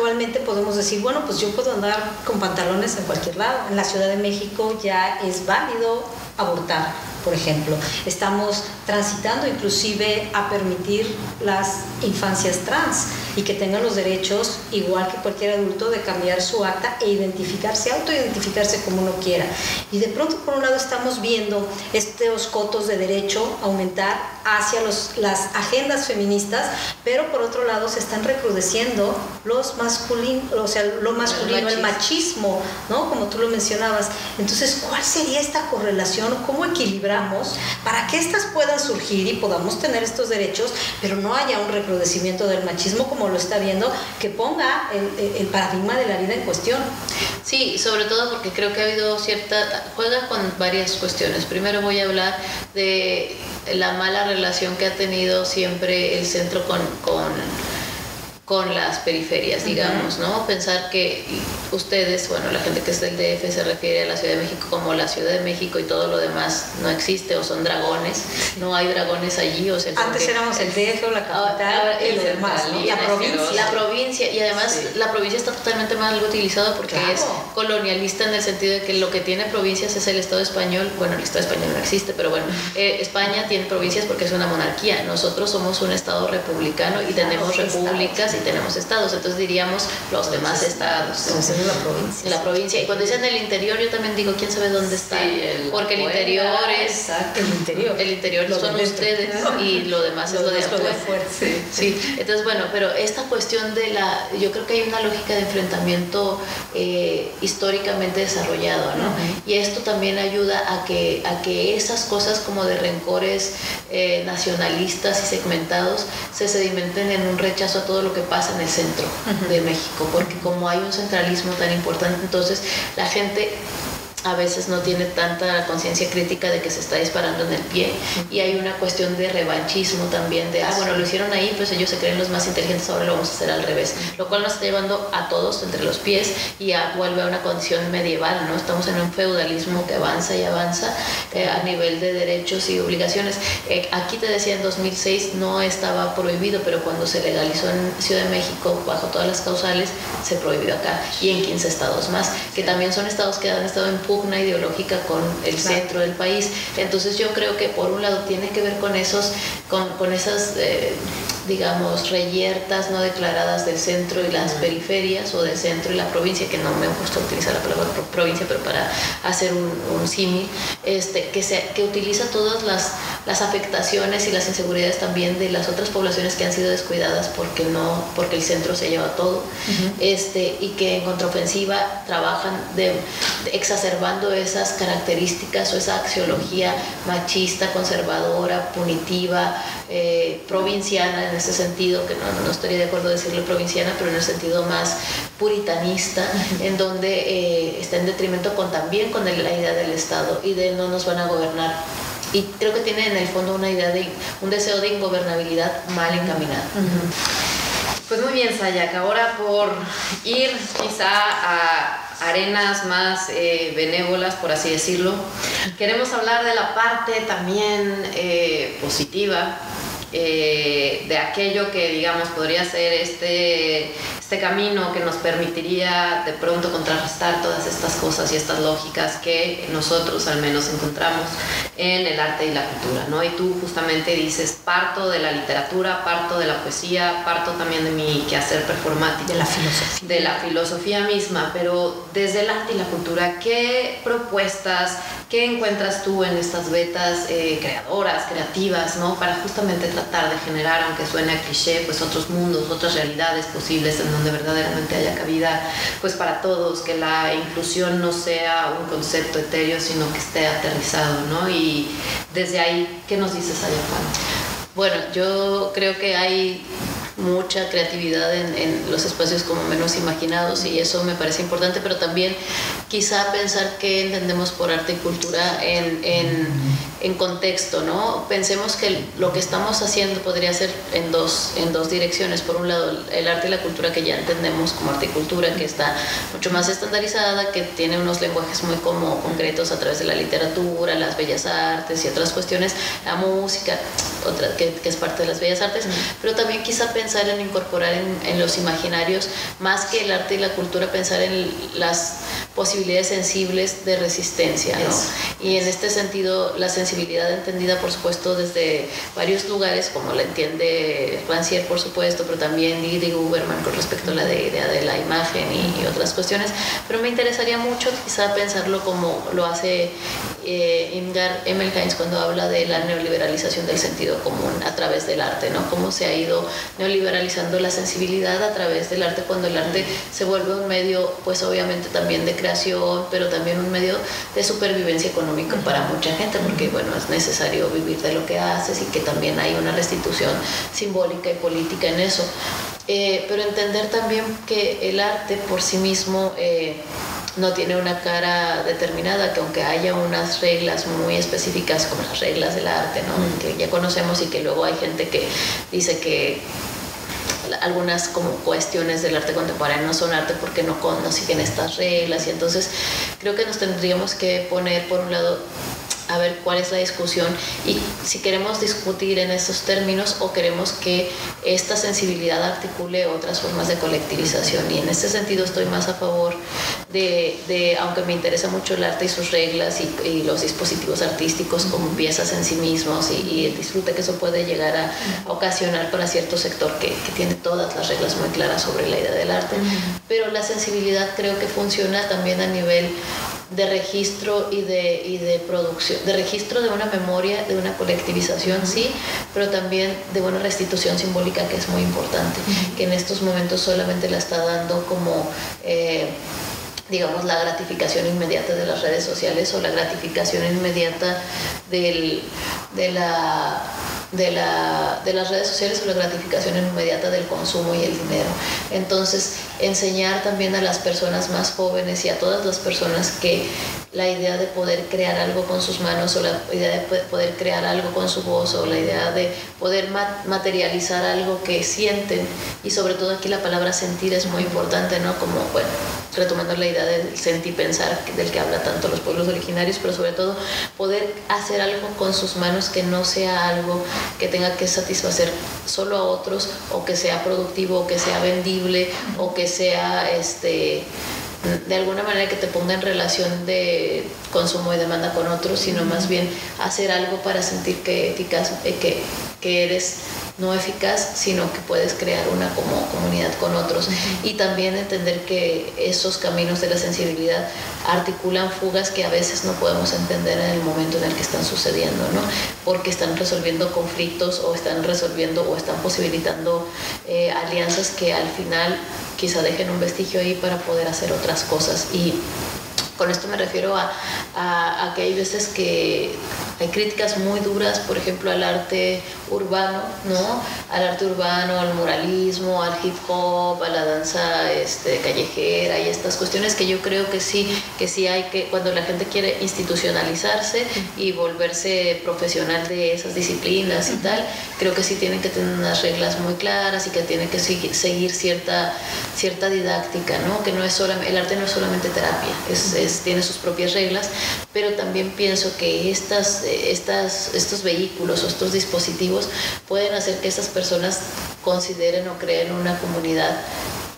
actualmente podemos decir, bueno, pues yo puedo andar con pantalones en cualquier lado. En la Ciudad de México ya es válido abortar, por ejemplo. Estamos transitando inclusive a permitir las infancias trans y que tengan los derechos, igual que cualquier adulto, de cambiar su acta e identificarse, autoidentificarse como uno quiera. Y de pronto, por un lado, estamos viendo estos cotos de derecho aumentar hacia los, las agendas feministas, pero por otro lado se están recrudeciendo los masculinos, o sea, lo masculino, el machismo, ¿no? Como tú lo mencionabas. Entonces, ¿cuál sería esta correlación? ¿Cómo para que éstas puedan surgir y podamos tener estos derechos, pero no haya un recrudecimiento del machismo como lo está viendo, que ponga el, el paradigma de la vida en cuestión? Sí, sobre todo porque creo que ha habido cierta, juega con varias cuestiones. Primero voy a hablar de la mala relación que ha tenido siempre el centro con, con con las periferias, digamos, ¿no? Pensar que ustedes, bueno, la gente que es del DF se refiere a la Ciudad de México como la Ciudad de México y todo lo demás no existe o son dragones, no hay dragones allí. O sea, Antes éramos el DF o la capital y lo demás, la provincia. La provincia, y además la provincia está totalmente mal utilizada porque es colonialista en el sentido de que lo que tiene provincias es el Estado español, bueno, el Estado español no existe, pero bueno, eh, España tiene provincias porque es una monarquía, nosotros somos un Estado republicano y tenemos repúblicas tenemos estados, entonces diríamos los demás estados. la provincia. La provincia. Y cuando dicen el interior, yo también digo, ¿quién sabe dónde está? Porque el interior es... El interior. El interior son ustedes y lo demás es lo de afuera. Sí. sí. Entonces, bueno, pero esta cuestión de la... Yo creo que hay una lógica de enfrentamiento eh, históricamente desarrollado, ¿no? Y esto también ayuda a que, a que esas cosas como de rencores eh, nacionalistas y segmentados se sedimenten en un rechazo a todo lo que pasa en el centro de México, porque como hay un centralismo tan importante, entonces la gente a veces no tiene tanta conciencia crítica de que se está disparando en el pie. Y hay una cuestión de revanchismo también de ah bueno lo hicieron ahí pues ellos se creen los más inteligentes ahora lo vamos a hacer al revés lo cual nos está llevando a todos entre los pies y a, vuelve a una condición medieval no estamos en un feudalismo que avanza y avanza eh, a nivel de derechos y obligaciones. Eh, aquí te decía en 2006 no estaba prohibido pero cuando se legalizó en Ciudad de México bajo todas las causales se prohibió acá y en 15 estados más que también son estados que han estado en pugna ideológica con el centro del país. Entonces yo creo que por un lado tiene que ver con esos, con, con esas eh, digamos, reyertas no declaradas del centro y las periferias o del centro y la provincia, que no me gusta utilizar la palabra provincia, pero para hacer un, un símil, este, que, se, que utiliza todas las, las afectaciones y las inseguridades también de las otras poblaciones que han sido descuidadas porque, no, porque el centro se lleva todo, este, y que en contraofensiva trabajan de, exacerbando esas características o esa axiología machista, conservadora, punitiva, eh, provinciana en ese sentido, que no, no, estaría de acuerdo decirlo provinciana, pero en el sentido más puritanista, en donde eh, está en detrimento con también con la idea del Estado y de no nos van a gobernar. Y creo que tiene en el fondo una idea de un deseo de ingobernabilidad mal encaminado. Pues muy bien, Sayak. Ahora por ir quizá a arenas más eh, benévolas, por así decirlo, queremos hablar de la parte también eh, positiva eh, de aquello que digamos podría ser este, este camino que nos permitiría de pronto contrarrestar todas estas cosas y estas lógicas que nosotros al menos encontramos en el arte y la cultura, ¿no? Y tú justamente dices, parto de la literatura, parto de la poesía, parto también de mi quehacer performático. De la filosofía. De la filosofía misma, pero desde el arte y la cultura, ¿qué propuestas, qué encuentras tú en estas vetas eh, creadoras, creativas, ¿no? Para justamente tratar de generar, aunque suene a cliché, pues otros mundos, otras realidades posibles en donde verdaderamente haya cabida pues para todos, que la inclusión no sea un concepto etéreo, sino que esté aterrizado, ¿no? Y desde ahí, ¿qué nos dices, Ayafán? Bueno, yo creo que hay mucha creatividad en, los espacios como menos imaginados y eso me parece importante, pero también quizá pensar qué entendemos por arte y cultura en, en, contexto, ¿no? Pensemos que lo que estamos haciendo podría ser en dos, en dos direcciones. Por un lado, el arte y la cultura que ya entendemos como arte y cultura, que está mucho más estandarizada, que tiene unos lenguajes muy como concretos a través de la literatura, las bellas artes y otras cuestiones, la música, otra, que, que es parte de las bellas artes, pero también quizá pensar en incorporar en, en, los imaginarios, más que el arte y la cultura, pensar en las posibilidades sensibles de resistencia. ¿no? Y en este sentido, la sensibilidad entendida, por supuesto, desde varios lugares, como la entiende Rancière, por supuesto, pero también Didi Uberman con respecto a la idea de la imagen y, otras cuestiones. Pero me interesaría mucho quizá pensarlo como lo hace eh, Imgar Emelkines cuando habla de la neoliberalización del sentido común a través del arte, ¿no? Cómo se ha ido neoliberalizando la sensibilidad a través del arte cuando el arte se vuelve un medio, pues obviamente también de creación, pero también un medio de supervivencia económica para mucha gente, porque bueno, es necesario vivir de lo que haces y que también hay una restitución simbólica y política en eso. Eh, pero entender también que el arte por sí mismo eh, no tiene una cara determinada, que aunque haya unas reglas muy específicas como las reglas del arte, ¿no? que ya conocemos y que luego hay gente que dice que algunas como cuestiones del arte contemporáneo no son arte porque no, no siguen estas reglas y entonces creo que nos tendríamos que poner por un lado a ver cuál es la discusión y si queremos discutir en esos términos o queremos que esta sensibilidad articule otras formas de colectivización. Y en ese sentido estoy más a favor de, aunque me interesa mucho el arte y sus reglas y, los dispositivos artísticos como piezas en sí mismos y, el disfrute que eso puede llegar a, ocasionar para cierto sector que, que, tiene todas las reglas muy claras sobre la idea del arte. Pero la sensibilidad creo que funciona también a nivel de registro y de, y de producción, de registro de una memoria, de una colectivización, sí, pero también de una restitución simbólica que es muy importante, que en estos momentos solamente la está dando como... Eh, digamos, la gratificación inmediata de las redes sociales o la gratificación inmediata del, de la de, la, de, las redes sociales o la gratificación inmediata del consumo y el dinero. Entonces, enseñar también a las personas más jóvenes y a todas las personas que la idea de poder crear algo con sus manos o la idea de poder crear algo con su voz o la idea de poder materializar algo que sienten y sobre todo aquí la palabra sentir es muy importante, ¿no? Como, bueno, retomando la idea del sentir pensar del que habla tanto los pueblos originarios, pero sobre todo poder hacer algo con sus manos que no sea algo que tenga que satisfacer solo a otros o que sea productivo o que sea vendible o que sea este de alguna manera que te ponga en relación de consumo y demanda con otros, sino más bien hacer algo para sentir que, eh, que, que eres no eficaz, sino que puedes crear una como comunidad con otros. Y también entender que esos caminos de la sensibilidad articulan fugas que a veces no podemos entender en el momento en el que están sucediendo, ¿no? Porque están resolviendo conflictos o están resolviendo o están posibilitando eh, alianzas que al final quizá dejen un vestigio ahí para poder hacer otras cosas. Y con esto me refiero a, a, a que hay veces que hay críticas muy duras, por ejemplo, al arte urbano, ¿no? Al arte urbano, al muralismo, al hip hop, a la danza este, callejera y estas cuestiones que yo creo que sí, que sí hay que, cuando la gente quiere institucionalizarse y volverse profesional de esas disciplinas y tal, creo que sí tienen que tener unas reglas muy claras y que tienen que seguir cierta, cierta didáctica, ¿no? Que no es solamente, el arte no es solamente terapia, es, tiene sus propias reglas, pero también pienso que estas estas, estos vehículos o estos dispositivos pueden hacer que esas personas consideren o creen una comunidad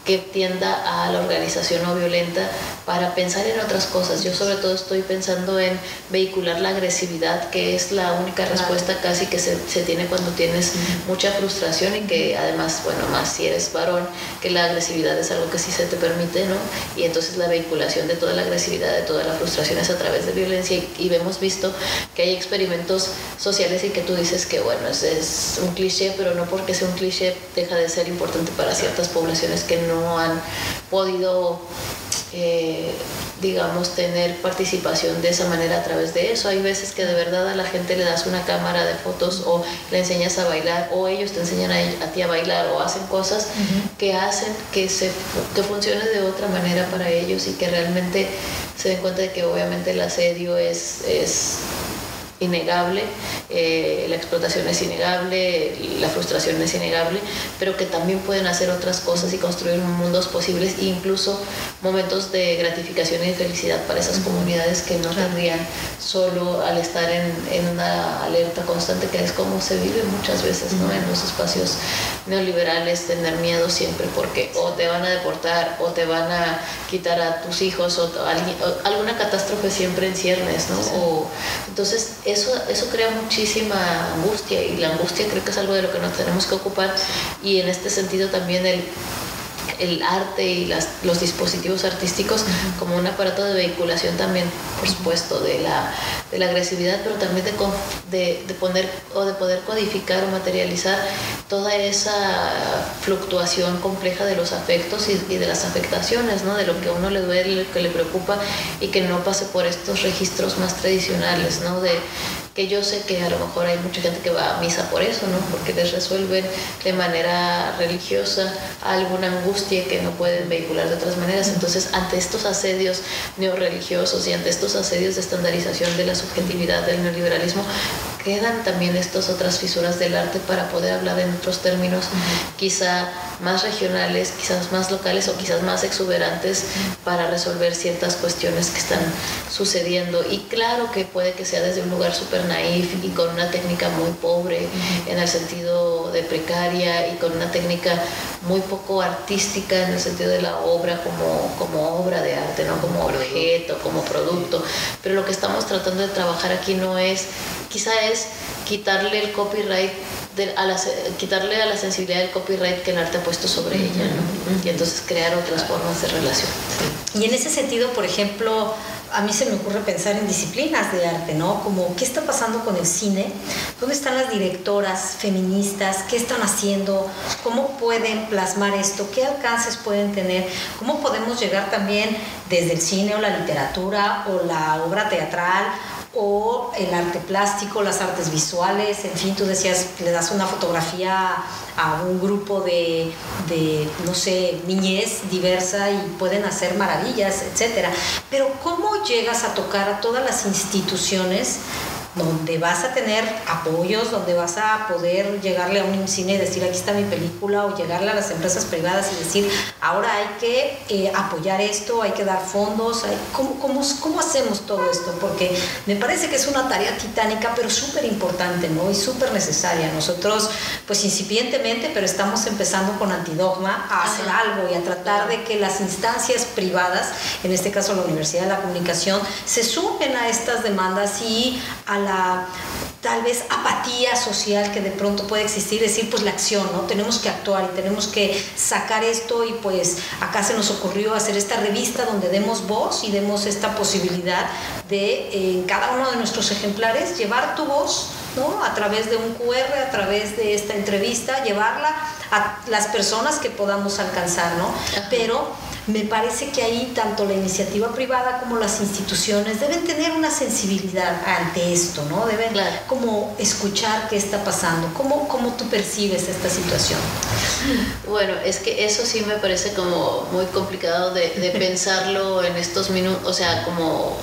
que tienda a la organización no violenta para pensar en otras cosas. Yo sobre todo estoy pensando en vehicular la agresividad, que es la única respuesta casi que se, se tiene cuando tienes mucha frustración y que además, bueno, más si eres varón, que la agresividad es algo que sí se te permite, ¿no? Y entonces la vehiculación de toda la agresividad, de toda la frustración es a través de violencia y, y hemos visto que hay experimentos sociales y que tú dices que, bueno, es, es un cliché, pero no porque sea un cliché deja de ser importante para ciertas poblaciones que no no han podido eh, digamos, tener participación de esa manera a través de eso. Hay veces que de verdad a la gente le das una cámara de fotos o le enseñas a bailar o ellos te enseñan a, ti a bailar o hacen cosas que hacen que, se, que funcione de otra manera para ellos y que realmente se den cuenta de que obviamente el asedio es, es innegable, eh, la explotación es innegable, la frustración es innegable, pero que también pueden hacer otras cosas y construir mundos posibles e incluso momentos de gratificación y de felicidad para esas comunidades que no tendrían solo al estar en, en, una alerta constante, que es como se vive muchas veces ¿no? en los espacios neoliberales, tener miedo siempre porque o te van a deportar o te van a quitar a tus hijos o, alguna catástrofe siempre en ciernes, ¿no? O, entonces eso, eso crea muchísima angustia y la angustia creo que es algo de lo que nos tenemos que ocupar y en este sentido también el el arte y las, los dispositivos artísticos como un aparato de vehiculación también, por supuesto, de la, de la agresividad, pero también de, de, poner o de poder codificar o materializar toda esa fluctuación compleja de los afectos y, y de las afectaciones, ¿no? de lo que a uno le duele, lo que le preocupa y que no pase por estos registros más tradicionales, ¿no? de que yo sé que a lo mejor hay mucha gente que va a misa por eso, ¿no? Porque les resuelven de manera religiosa alguna angustia que no pueden vehicular de otras maneras. Entonces, ante estos asedios neorreligiosos y ante estos asedios de estandarización de la subjetividad del neoliberalismo, quedan también estas otras fisuras del arte para poder hablar en otros términos, quizá más regionales, quizás más locales o quizás más exuberantes para resolver ciertas cuestiones que están sucediendo. Y claro que puede que sea desde un lugar súper naif y con una técnica muy pobre en el sentido de precaria y con una técnica muy poco artística en el sentido de la obra como, como obra de arte, no como objeto, como producto. Pero lo que estamos tratando de trabajar aquí no es, quizá es quitarle el copyright a la, quitarle a la sensibilidad del copyright que el arte ha puesto sobre ella, ¿no? Y entonces crear otras formas de relación. Y en ese sentido, por ejemplo, a mí se me ocurre pensar en disciplinas de arte, ¿no? Como, ¿qué está pasando con el cine? ¿Dónde están las directoras feministas? ¿Qué están haciendo? ¿Cómo pueden plasmar esto? ¿Qué alcances pueden tener? ¿Cómo podemos llegar también desde el cine o la literatura o la obra teatral o el arte plástico, las artes visuales, en fin, tú decías, le das una fotografía a un grupo de, de, no sé, niñez diversa y pueden hacer maravillas, etc. Pero ¿cómo llegas a tocar a todas las instituciones donde vas a tener apoyos, donde vas a poder llegarle a un cine y decir aquí está mi película o llegarle a las empresas privadas y decir ahora hay que eh, apoyar esto, hay que dar fondos, ¿cómo, cómo, cómo, hacemos todo esto? Porque me parece que es una tarea titánica pero súper importante ¿no? y súper necesaria. Nosotros pues incipientemente pero estamos empezando con Antidogma a hacer algo y a tratar de que las instancias privadas, en este caso la Universidad de la Comunicación, se sumen a estas demandas y a la tal vez apatía social que de pronto puede existir, decir pues la acción, ¿no? Tenemos que actuar y tenemos que sacar esto y pues acá se nos ocurrió hacer esta revista donde demos voz y demos esta posibilidad de en cada uno de nuestros ejemplares llevar tu voz, ¿no? A través de un QR, a través de esta entrevista, llevarla a las personas que podamos alcanzar, ¿no? Pero me parece que ahí tanto la iniciativa privada como las instituciones deben tener una sensibilidad ante esto, ¿no? Deben como escuchar qué está pasando, cómo, cómo tú percibes esta situación. Bueno, es que eso sí me parece como muy complicado de, (laughs) pensarlo en estos minutos, o sea, como...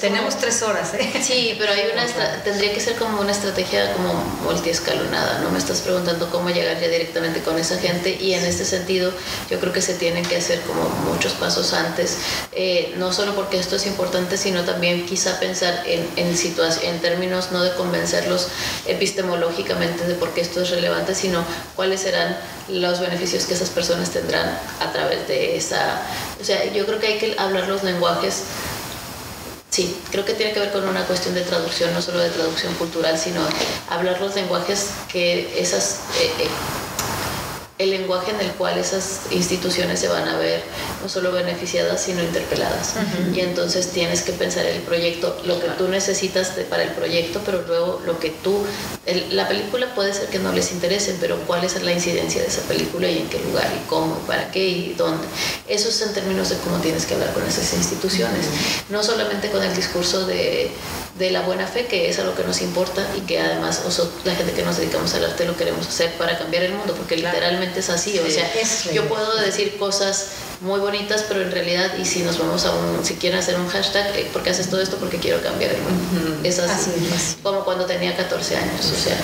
Tenemos tres horas, ¿eh? Sí, pero hay una tendría que ser como una estrategia como multiescalonada, ¿no? Me estás preguntando cómo llegar ya directamente con esa gente y en este sentido yo creo que se tienen que hacer como muchos pasos antes, eh, no solo porque esto es importante, sino también quizá pensar en, en, en términos no de convencerlos epistemológicamente de por qué esto es relevante, sino cuáles serán los beneficios que esas personas tendrán a través de esa... O sea, yo creo que hay que hablar los lenguajes. Sí, creo que tiene que ver con una cuestión de traducción, no solo de traducción cultural, sino hablar los lenguajes que esas eh, eh, el lenguaje en el cual esas instituciones se van a ver no solo beneficiadas, sino interpeladas. Y entonces tienes que pensar el proyecto, lo que tú necesitas para el proyecto, pero luego lo que tú, la película puede ser que no les interese, pero cuál es la incidencia de esa película y en qué lugar y cómo, y para qué y dónde. Eso es en términos de cómo tienes que hablar con esas instituciones, no solamente con el discurso de de la buena fe, que es a lo que nos importa y que además la gente que nos dedicamos al arte lo queremos hacer para cambiar el mundo, porque literalmente es así. o sea, yo puedo decir cosas muy bonitas, pero en realidad, y si nos vamos a un, si quieren hacer un hashtag, eh, ¿por qué haces todo esto? Porque quiero cambiar el mundo. Es así, como cuando tenía 14 años. O sea,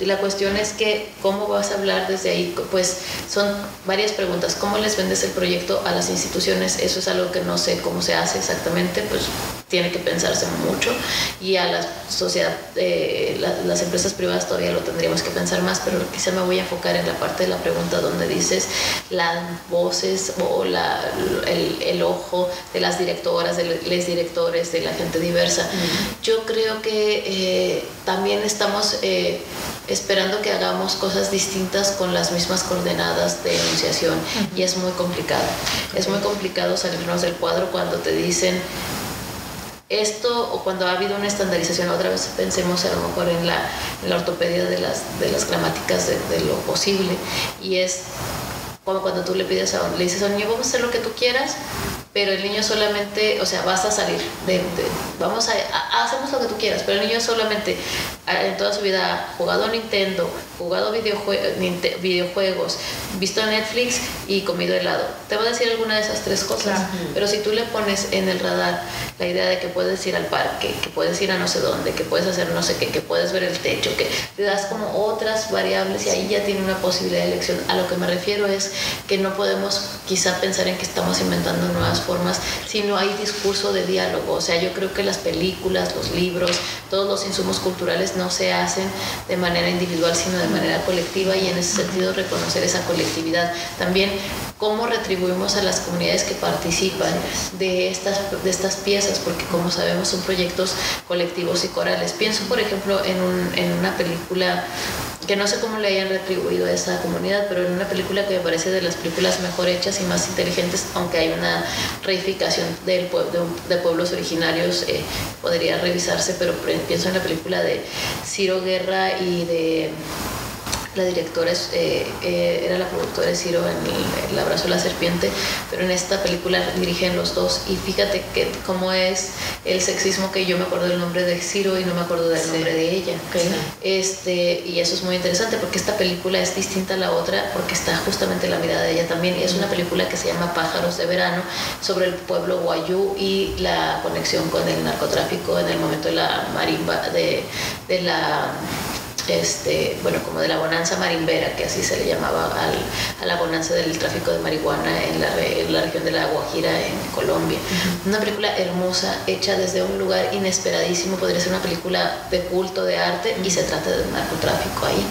y la cuestión es que, ¿cómo vas a hablar desde ahí? Pues son varias preguntas. ¿Cómo les vendes el proyecto a las instituciones? Eso es algo que no sé cómo se hace exactamente, pues tiene que pensarse mucho. Y a la sociedad, eh, las empresas privadas todavía lo tendríamos que pensar más, pero quizá me voy a enfocar en la parte de la pregunta donde dices las voces o el, ojo de las directoras, de los directores, de la gente diversa. Yo creo que eh, también estamos eh, esperando que hagamos cosas distintas con las mismas coordenadas de enunciación y es muy complicado. Es muy complicado salirnos del cuadro cuando te dicen esto o cuando ha habido una estandarización, otra vez pensemos a lo mejor en la, ortopedia de las, de las gramáticas de, lo posible. Y es como cuando tú le pides a le dices a un niño, vamos a hacer lo que tú quieras, pero el niño solamente, o sea, vas a salir, de, vamos a, hacemos lo que tú quieras, pero el niño solamente en toda su vida ha jugado Nintendo, jugado videojuegos, visto Netflix y comido helado. Te va a decir alguna de esas tres cosas, pero si tú le pones en el radar la idea de que puedes ir al parque, que puedes ir a no sé dónde, que puedes hacer no sé qué, que puedes ver el techo, que te das como otras variables y ahí ya tiene una posibilidad de elección. A lo que me refiero es que no podemos quizá pensar en que estamos inventando nuevas formas, si no hay discurso de diálogo. O sea, yo creo que las películas, los libros, todos los insumos culturales no se hacen de manera individual, sino de manera colectiva y en ese sentido reconocer esa colectividad. También cómo retribuimos a las comunidades que participan de estas, de estas piezas, porque como sabemos son proyectos colectivos y corales. Pienso, por ejemplo, en, un, en una película que no sé cómo le hayan retribuido a esa comunidad, pero en una película que me parece de las películas mejor hechas y más inteligentes, aunque hay una reificación del de, pueblos originarios, eh, podría revisarse, pero pienso en la película de Ciro Guerra y de la directora eh, eh, era la productora de Ciro en el, Abrazo de la Serpiente, pero en esta película dirigen los dos. Y fíjate que cómo es el sexismo que yo me acuerdo del nombre de Ciro y no me acuerdo del nombre de ella. Este, y eso es muy interesante porque esta película es distinta a la otra porque está justamente la mirada de ella también. Y es una película que se llama Pájaros de Verano sobre el pueblo guayú y la conexión con el narcotráfico en el momento de la marimba, de, de la este, bueno, como de la bonanza marimbera, que así se le llamaba a la bonanza del tráfico de marihuana en la, región de la Guajira, en Colombia. Una película hermosa, hecha desde un lugar inesperadísimo, podría ser una película de culto, de arte, y se trata de narcotráfico ahí.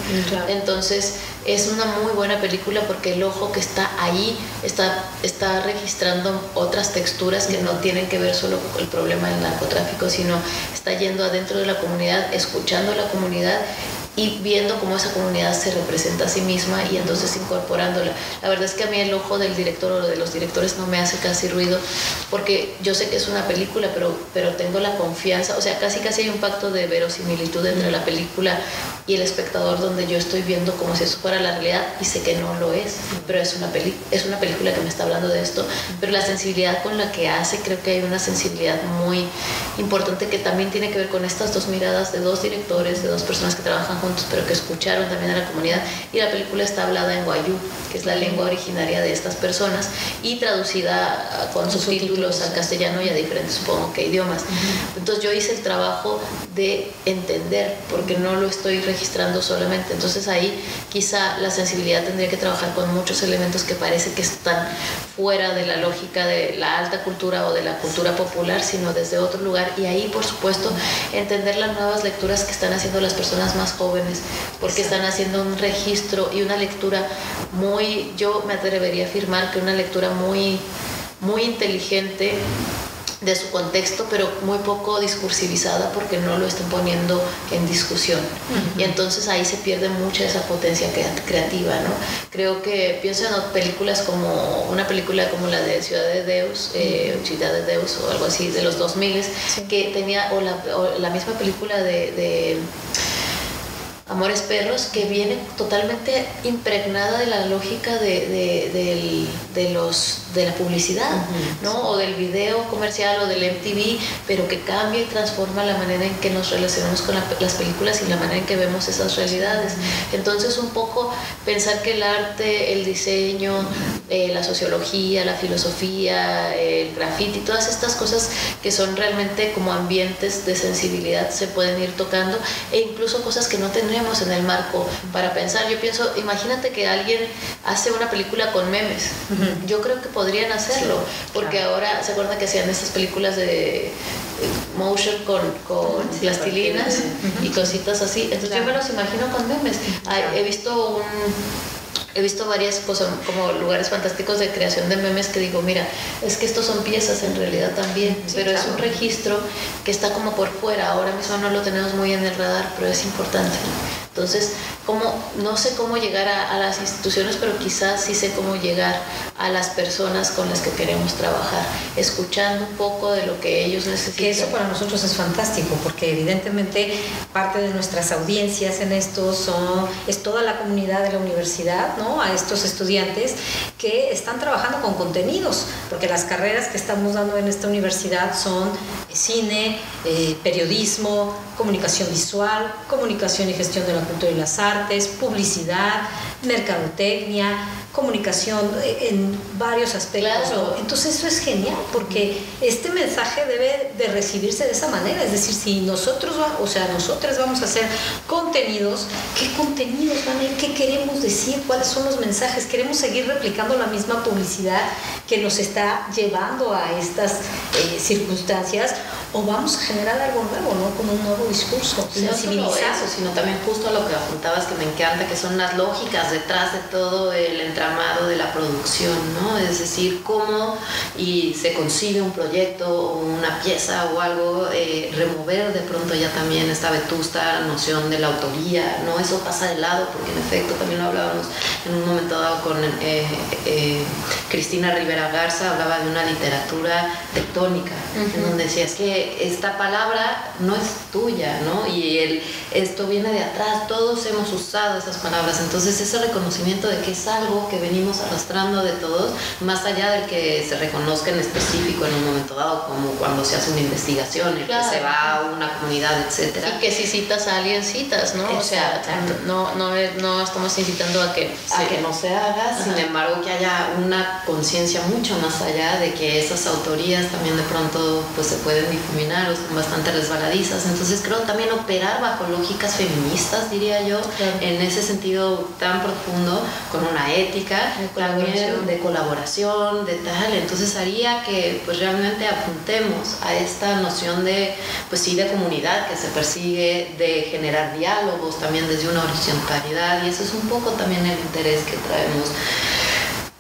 Entonces, es una muy buena película porque el ojo que está ahí está, está registrando otras texturas que no tienen que ver solo con el problema del narcotráfico, sino está yendo adentro de la comunidad, escuchando a la comunidad y viendo cómo esa comunidad se representa a sí misma y entonces incorporándola. La verdad es que a mí el ojo del director o de los directores no me hace casi ruido porque yo sé que es una película, pero, pero tengo la confianza, o sea, casi casi hay un pacto de verosimilitud entre la película y el espectador donde yo estoy viendo como si eso fuera la realidad y sé que no lo es, pero es una, peli es una película que me está hablando de esto, pero la sensibilidad con la que hace, creo que hay una sensibilidad muy importante que también tiene que ver con estas dos miradas de dos directores, de dos personas que trabajan juntos, pero que escucharon también a la comunidad. Y la película está hablada en guayú, que es la lengua originaria de estas personas, y traducida ah, con subtítulos al castellano y a diferentes, supongo que, idiomas. Entonces yo hice el trabajo de entender, porque no lo estoy registrando solamente. Entonces ahí quizá la sensibilidad tendría que trabajar con muchos elementos que parece que están fuera de la lógica de la alta cultura o de la cultura popular, sino desde otro lugar. Y ahí, por supuesto, entender las nuevas lecturas que están haciendo las personas más jóvenes porque están haciendo un registro y una lectura muy, yo me atrevería a afirmar que una lectura muy, muy inteligente de su contexto, pero muy poco discursivizada porque no lo están poniendo en discusión. Y entonces ahí se pierde mucha esa potencia creativa, ¿no? Creo que pienso en películas como una película como la de Ciudad de Deus, eh, Ciudad de Deus o algo así, de los 2000, que tenía, o la, misma película de Amores Perros, que viene totalmente impregnada de la lógica de, de, los, de la publicidad, ¿no? O del video comercial o del MTV, pero que cambia y transforma la manera en que nos relacionamos con las películas y la manera en que vemos esas realidades. Entonces, un poco pensar que el arte, el diseño, eh, la sociología, la filosofía, el graffiti, todas estas cosas que son realmente como ambientes de sensibilidad se pueden ir tocando e incluso cosas que no en el marco para pensar. Yo pienso, imagínate que alguien hace una película con memes. Yo creo que podrían hacerlo, porque ahora se acuerdan que hacían estas películas de motion con, con plastilinas y cositas así. Entonces yo me los imagino con memes. he visto un he visto varias cosas como lugares fantásticos de creación de memes que digo, mira, es que estos son piezas en realidad también, pero es un registro que está como por fuera, ahora mismo no lo tenemos muy en el radar, pero es importante. Entonces, no sé cómo llegar a, las instituciones, pero quizás sí sé cómo llegar a las personas con las que queremos trabajar, escuchando un poco de lo que ellos necesitan. Que eso para nosotros es fantástico, porque evidentemente parte de nuestras audiencias en esto son, es toda la comunidad de la universidad, ¿no? A estos estudiantes que están trabajando con contenidos, porque las carreras que estamos dando en esta universidad son cine, eh, periodismo, comunicación visual, comunicación y gestión de la cultura y las artes, publicidad, mercadotecnia, comunicación en varios aspectos. Entonces eso es genial porque este mensaje debe de recibirse de esa manera. Es decir, si nosotros, o sea, nosotros vamos a hacer contenidos, ¿qué contenidos van a ir? ¿Qué queremos decir? ¿Cuáles son los mensajes? ¿Queremos seguir replicando la misma publicidad que nos está llevando a estas eh, circunstancias? ¿O vamos a generar algo nuevo, ¿no? Con un nuevo discurso, no solo eso, sino también justo lo que apuntabas que me encanta, que son las lógicas detrás de todo el entramado de la producción, ¿no? Es decir, cómo y se consigue un proyecto o una pieza o algo, eh, remover de pronto ya también esta vetusta noción de la autoría, ¿no? Eso pasa de lado, porque en efecto también lo hablábamos en un momento dado con eh, eh, Cristina Rivera Garza, hablaba de una literatura tectónica, en donde decía, es que esta palabra no es tuya, ¿no? Y el, esto viene de atrás, todos hemos usado esas palabras, entonces ese reconocimiento de que es algo que venimos arrastrando de todos, más allá del que se reconozca en específico en un momento dado, como cuando se hace una investigación, el que se va a una comunidad, etcétera. Y que si citas a alguien, citas, ¿no? O sea, no, no, no estamos incitando a que... A que no se haga, sin embargo que haya una conciencia mucho más allá de que esas autorías también de pronto pues se pueden difuminar o son bastante resbaladizas. Entonces creo también operar bajo lógicas feministas, diría yo, en ese sentido tan profundo, con una ética de también de colaboración, de tal. Entonces haría que pues realmente apuntemos a esta noción de, pues sí, de comunidad que se persigue, de generar diálogos también desde una horizontalidad y eso es un poco también el interés que traemos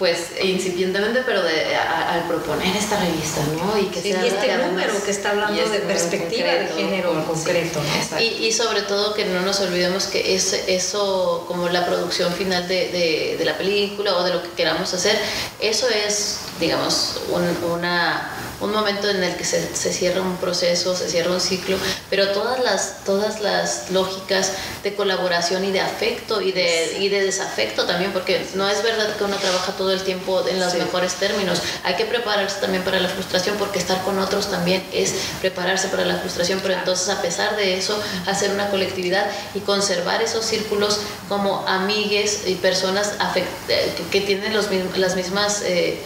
pues incipientemente, pero de, al proponer esta revista, ¿no? Y que este número que está hablando de este perspectiva de género en concreto, Y, y, sobre todo que no nos olvidemos que es eso, como la producción final de, de, la película o de lo que queramos hacer, eso es, digamos, una un momento en el que se, se, cierra un proceso, se cierra un ciclo, pero todas las, todas las lógicas de colaboración y de afecto y de, y de desafecto también, porque no es verdad que uno trabaja todo el tiempo en los mejores términos, hay que prepararse también para la frustración, porque estar con otros también es prepararse para la frustración, pero entonces a pesar de eso, hacer una colectividad y conservar esos círculos como amigues y personas eh, que, tienen los, las mismas... Eh,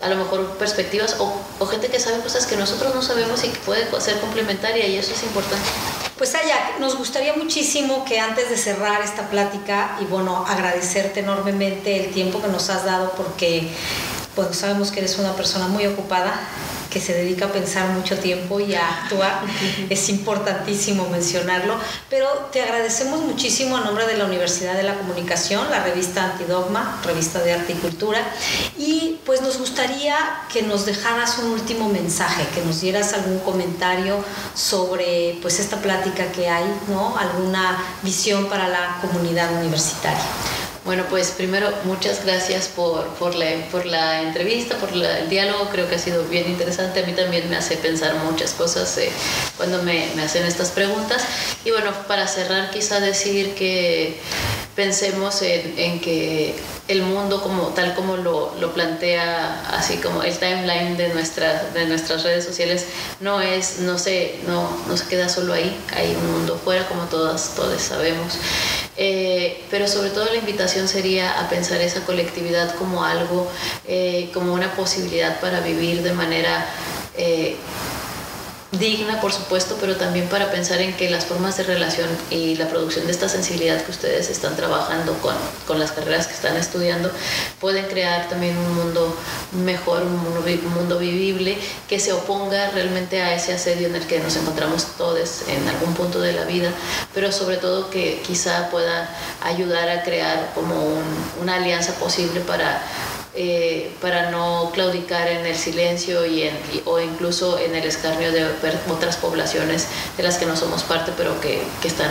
a lo mejor perspectivas o, gente que sabe cosas que nosotros no sabemos y que puede ser complementaria y eso es importante. Pues Ayak, nos gustaría muchísimo que antes de cerrar esta plática y bueno, agradecerte enormemente el tiempo que nos has dado porque pues sabemos que eres una persona muy ocupada que se dedica a pensar mucho tiempo y a actuar. es importantísimo mencionarlo, pero te agradecemos muchísimo a nombre de la Universidad de la Comunicación, la revista Antidogma, revista de arte y cultura, y pues nos gustaría que nos dejaras un último mensaje, que nos dieras algún comentario sobre pues esta plática que hay, ¿no? Alguna visión para la comunidad universitaria. Bueno, pues primero muchas gracias por, por, la, por la entrevista, por el diálogo, creo que ha sido bien interesante, a mí también me hace pensar muchas cosas eh, cuando me, me, hacen estas preguntas. Y bueno, para cerrar quizá decir que pensemos en, en que el mundo como tal como lo, lo, plantea así como el timeline de nuestras de nuestras redes sociales no es no se no, no se queda solo ahí. Hay un mundo fuera como todas todos sabemos eh, pero sobre todo la invitación sería a pensar esa colectividad como algo eh, como una posibilidad para vivir de manera eh, digna, por supuesto, pero también para pensar en que las formas de relación y la producción de esta sensibilidad que ustedes están trabajando con, con las carreras que están estudiando pueden crear también un mundo mejor, un mundo, un mundo, vivible que se oponga realmente a ese asedio en el que nos encontramos todos en algún punto de la vida, pero sobre todo que quizá pueda ayudar a crear como un, una alianza posible para eh, para no claudicar en el silencio y en, o incluso en el escarnio de otras poblaciones de las que no somos parte, pero que, que están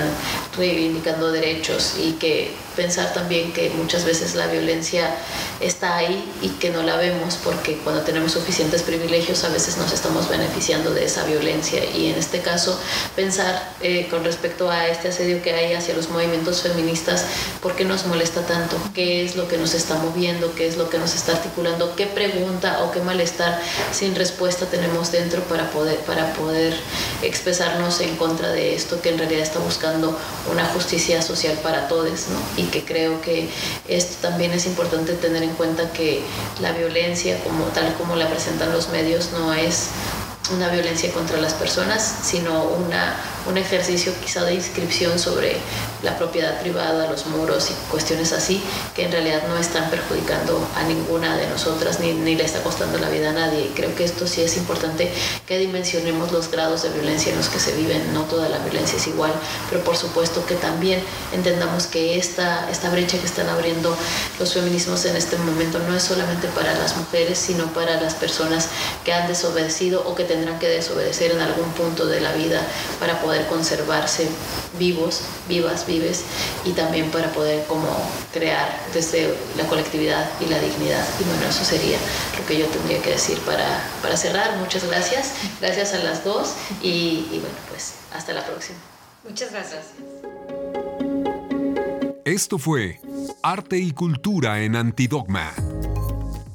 reivindicando derechos y que pensar también que muchas veces la violencia está ahí y que no la vemos porque cuando tenemos suficientes privilegios a veces nos estamos beneficiando de esa violencia y en este caso pensar eh, con respecto a este asedio que hay hacia los movimientos feministas, ¿por qué nos molesta tanto? ¿Qué es lo que nos está moviendo? ¿Qué es lo que nos está articulando? ¿Qué pregunta o qué malestar sin respuesta tenemos dentro para poder, para poder expresarnos en contra de esto que en realidad está buscando una justicia social para todos? ¿no? Que creo que esto también es importante tener en cuenta que la violencia como tal como la presentan los medios no es una violencia contra las personas, sino una, un ejercicio quizá de inscripción sobre la propiedad privada, los muros y cuestiones así, que en realidad no están perjudicando a ninguna de nosotras ni, ni le está costando la vida a nadie. Creo que esto sí es importante que dimensionemos los grados de violencia en los que se viven. No toda la violencia es igual, pero por supuesto que también entendamos que esta, esta brecha que están abriendo los feminismos en este momento no es solamente para las mujeres, sino para las personas que han desobedecido o que tendrán que desobedecer en algún punto de la vida para poder conservarse vivos, vivas, vives y también para poder como crear desde la colectividad y la dignidad. Y bueno, eso sería lo que yo tendría que decir para, para cerrar. Muchas gracias. Gracias a las dos y, y bueno, pues hasta la próxima. Muchas gracias. Esto fue Arte y Cultura en Antidogma.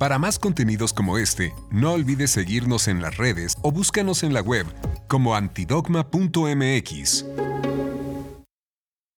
Para más contenidos como este, no olvides seguirnos en las redes o búscanos en la web como antidogma.mx.